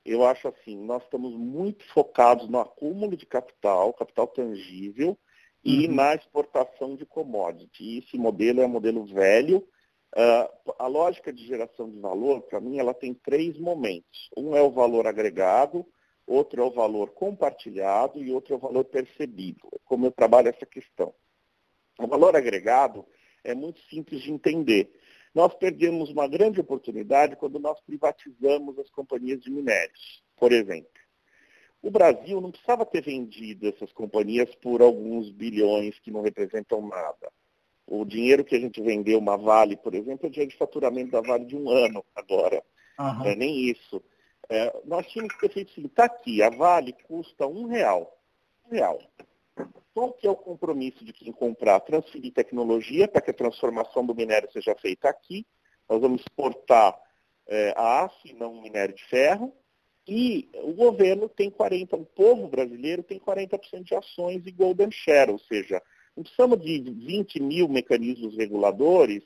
Eu acho assim, nós estamos muito focados no acúmulo de capital, capital tangível, e uhum. na exportação de commodity. Esse modelo é um modelo velho. Uh, a lógica de geração de valor, para mim, ela tem três momentos. Um é o valor agregado, outro é o valor compartilhado e outro é o valor percebido. Como eu trabalho essa questão. O valor agregado é muito simples de entender. Nós perdemos uma grande oportunidade quando nós privatizamos as companhias de minérios, por exemplo. O Brasil não precisava ter vendido essas companhias por alguns bilhões que não representam nada. O dinheiro que a gente vendeu, uma Vale, por exemplo, é o dinheiro de faturamento da Vale de um ano agora. Uhum. É nem isso. É, nós tínhamos que ter feito assim, está aqui, a Vale custa um real. Um real. Qual que é o compromisso de quem comprar? Transferir tecnologia para que a transformação do minério seja feita aqui. Nós vamos exportar é, a aço e não minério de ferro. E o governo tem 40%, o povo brasileiro tem 40% de ações e golden share, ou seja, não precisamos de 20 mil mecanismos reguladores,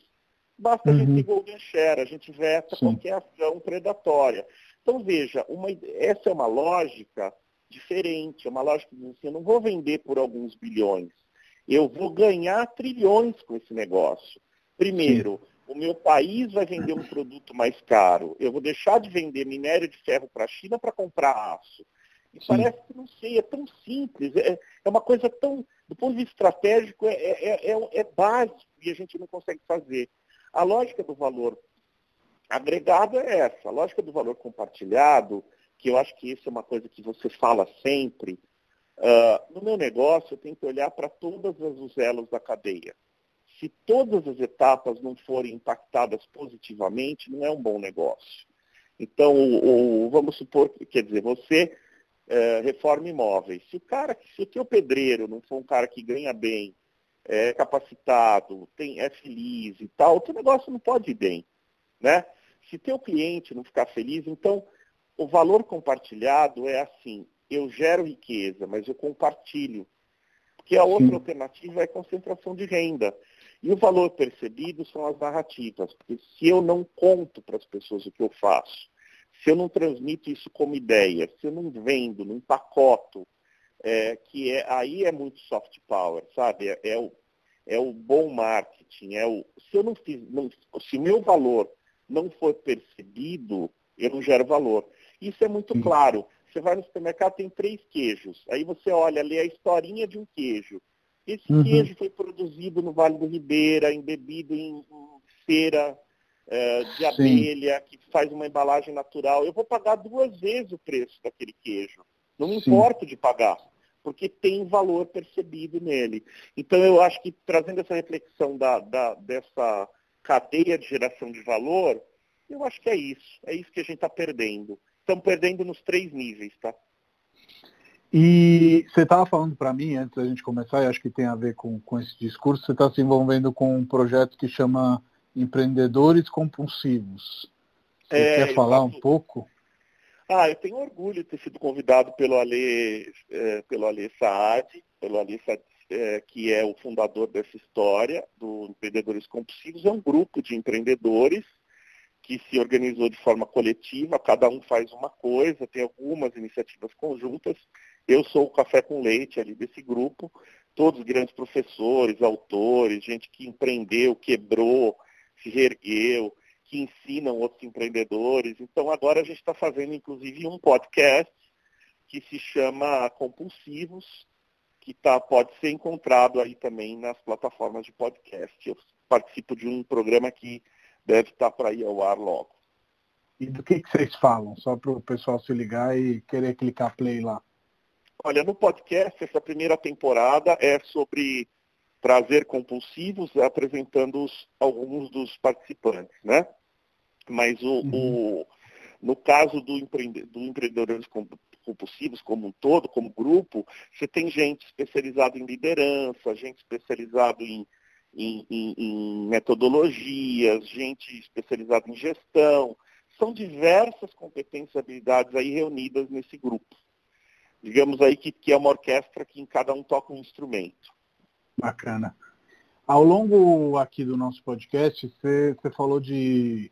basta uhum. a gente ter golden share, a gente veta Sim. qualquer ação predatória. Então, veja, uma, essa é uma lógica diferente, é uma lógica de assim, eu não vou vender por alguns bilhões, eu vou ganhar trilhões com esse negócio. Primeiro, Sim. o meu país vai vender um produto mais caro, eu vou deixar de vender minério de ferro para a China para comprar aço. E Sim. parece que, não sei, é tão simples, é, é, uma coisa tão, do ponto de vista estratégico, é, é, é, é básico e a gente não consegue fazer. A lógica do valor agregado é essa. A lógica do valor compartilhado, que eu acho que isso é uma coisa que você fala sempre, uh, no meu negócio eu tenho que olhar para todos os elos da cadeia. Se todas as etapas não forem impactadas positivamente, não é um bom negócio. Então, o, o, vamos supor, quer dizer, você é, reforma imóveis. Se o cara, se o teu pedreiro não for um cara que ganha bem, é capacitado, tem, é feliz e tal, o teu negócio não pode ir bem. Né? Se teu cliente não ficar feliz, então o valor compartilhado é assim, eu gero riqueza, mas eu compartilho. Porque a outra Sim. alternativa é concentração de renda. E o valor percebido são as narrativas. Porque se eu não conto para as pessoas o que eu faço, se eu não transmito isso como ideia, se eu não vendo, não empacoto, é, que é, aí é muito soft power, sabe? É, é, o, é o bom marketing. É o, se eu não fiz, não, se meu valor não for percebido, eu não gero valor. Isso é muito claro. Você vai no supermercado, tem três queijos. Aí você olha, lê a historinha de um queijo. Esse uhum. queijo foi produzido no Vale do Ribeira, embebido em, em cera é, de Sim. abelha, que faz uma embalagem natural. Eu vou pagar duas vezes o preço daquele queijo. Não me Sim. importo de pagar, porque tem valor percebido nele. Então eu acho que trazendo essa reflexão da, da dessa cadeia de geração de valor, eu acho que é isso. É isso que a gente está perdendo. Estamos perdendo nos três níveis, tá? E você estava falando para mim, antes da gente começar, e acho que tem a ver com, com esse discurso, você está se envolvendo com um projeto que chama Empreendedores Compulsivos. Você é, quer falar um pouco? Ah, eu tenho orgulho de ter sido convidado pelo Ale, é, pelo Ale Saad, pelo Ale é, que é o fundador dessa história, do Empreendedores Compulsivos, é um grupo de empreendedores que se organizou de forma coletiva, cada um faz uma coisa, tem algumas iniciativas conjuntas. Eu sou o café com leite ali desse grupo, todos grandes professores, autores, gente que empreendeu, quebrou, se reergueu. que ensinam outros empreendedores. Então agora a gente está fazendo inclusive um podcast que se chama Compulsivos, que tá, pode ser encontrado aí também nas plataformas de podcast. Eu participo de um programa que deve estar para ir ao ar logo. E do que, que vocês falam? Só para o pessoal se ligar e querer clicar play lá. Olha, no podcast, essa primeira temporada é sobre prazer compulsivos, apresentando os, alguns dos participantes, né? Mas o, uhum. o no caso do, empreende, do compulsivos como um todo, como grupo, você tem gente especializada em liderança, gente especializada em, em, em, em metodologias, gente especializada em gestão. São diversas competências e habilidades aí reunidas nesse grupo. Digamos aí que, que é uma orquestra que em cada um toca um instrumento. Bacana. Ao longo aqui do nosso podcast, você, falou de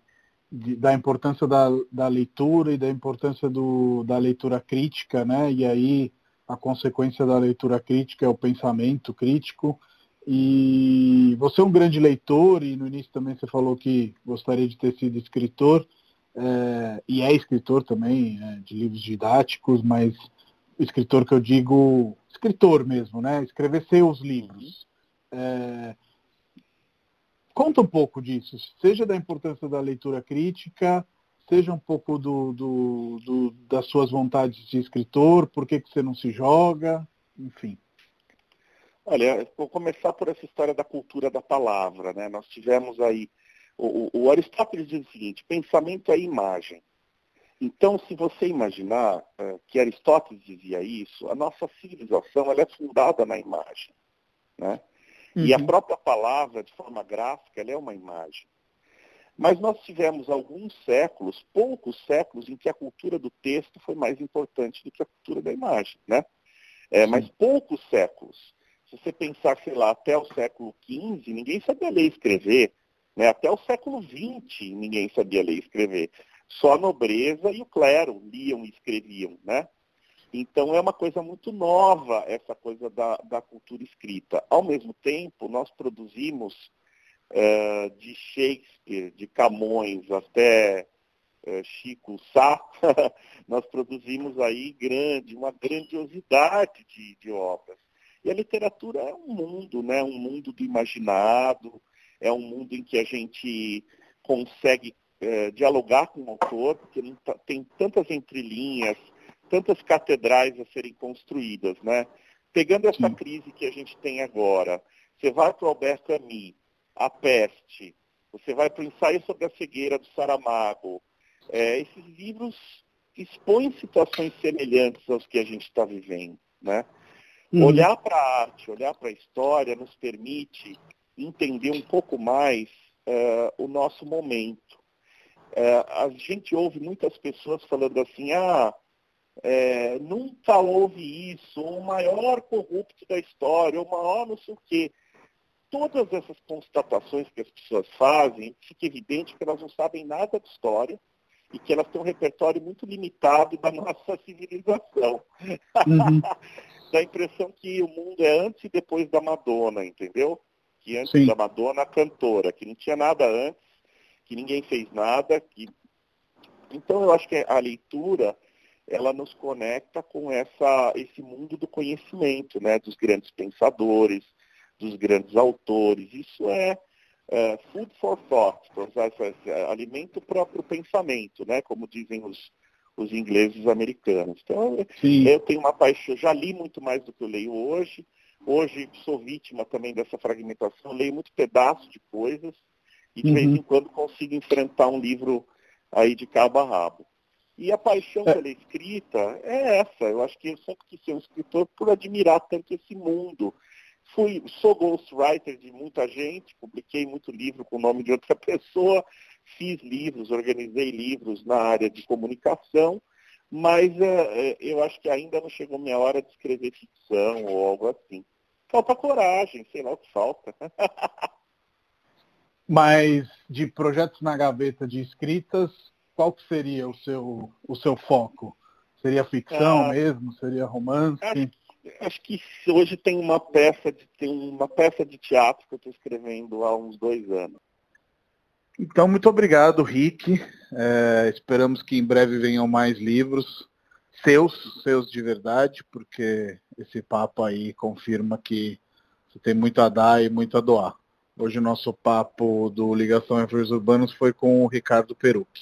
de, da importância da, da, leitura e da importância do, da leitura crítica, né? E aí a consequência da leitura crítica é o pensamento crítico. E você é um grande leitor e no início também você falou que gostaria de ter sido escritor é, e é escritor também é, de livros didáticos, mas escritor que eu digo escritor mesmo, né? Escrever seus livros. É, Conta um pouco disso, seja da importância da leitura crítica, seja um pouco do, do, do, das suas vontades de escritor, por que, que você não se joga, enfim. Olha, vou começar por essa história da cultura da palavra. Né? Nós tivemos aí, o, o Aristóteles diz o seguinte, pensamento é imagem. Então, se você imaginar uh, que Aristóteles dizia isso, a nossa civilização ela é fundada na imagem. Né? Uhum. E a uhum. própria palavra, de forma gráfica, ela é uma imagem. Mas nós tivemos alguns séculos, poucos séculos, em que a cultura do texto foi mais importante do que a cultura da imagem. Né? É, mas poucos séculos. Se você pensar, sei lá, até o século XV, ninguém sabia ler e escrever. Né? Até o século XX, ninguém sabia ler e escrever. Só a nobreza e o clero liam e escreviam. Né? Então é uma coisa muito nova essa coisa da, da cultura escrita. Ao mesmo tempo, nós produzimos é, de Shakespeare, de Camões até é, Chico Sá, nós produzimos aí grande, uma grandiosidade de, de obras. E a literatura é um mundo, né? um mundo do imaginado, é um mundo em que a gente consegue é, dialogar com o autor, porque tá, tem tantas entrelinhas, tantas catedrais a serem construídas, né? Pegando essa Sim. crise que a gente tem agora, você vai para o Albert Camus, A Peste, você vai para o ensaio sobre a cegueira do Saramago. É, esses livros expõem situações semelhantes aos que a gente está vivendo, né? Uhum. Olhar para a arte, olhar para a história nos permite entender um pouco mais uh, o nosso momento. Uh, a gente ouve muitas pessoas falando assim, ah, é, nunca houve isso, o maior corrupto da história, o maior não sei o quê. Todas essas constatações que as pessoas fazem, fica evidente que elas não sabem nada de história e que elas têm um repertório muito limitado da nossa civilização. Uhum. Dá a impressão que o mundo é antes e depois da Madonna, entendeu? Que antes Sim. da Madonna, a cantora, que não tinha nada antes, que ninguém fez nada. Que... Então eu acho que a leitura ela nos conecta com essa, esse mundo do conhecimento, né, dos grandes pensadores, dos grandes autores. Isso é, é food for thought, é, alimento próprio pensamento, né, como dizem os, os ingleses e os americanos. Então, Sim. eu tenho uma paixão, já li muito mais do que eu leio hoje. Hoje sou vítima também dessa fragmentação, leio muito pedaço de coisas e de uhum. vez em quando consigo enfrentar um livro aí de cabo a rabo. E a paixão é. pela escrita é essa. Eu acho que eu sempre quis ser um escritor por admirar tanto esse mundo. Fui, sou ghostwriter de muita gente, publiquei muito livro com o nome de outra pessoa, fiz livros, organizei livros na área de comunicação, mas uh, eu acho que ainda não chegou minha hora de escrever ficção ou algo assim. Falta coragem, sei lá o que falta. mas de projetos na gaveta de escritas, qual que seria o seu, o seu foco? Seria ficção ah, mesmo? Seria romance? Acho, acho, que hoje tem uma peça de tem uma peça de teatro que eu estou escrevendo há uns dois anos. Então, muito obrigado, Rick. É, esperamos que em breve venham mais livros seus, seus de verdade, porque esse papo aí confirma que você tem muito a dar e muito a doar. Hoje o nosso papo do Ligação Efeitos Urbanos foi com o Ricardo Perucchi.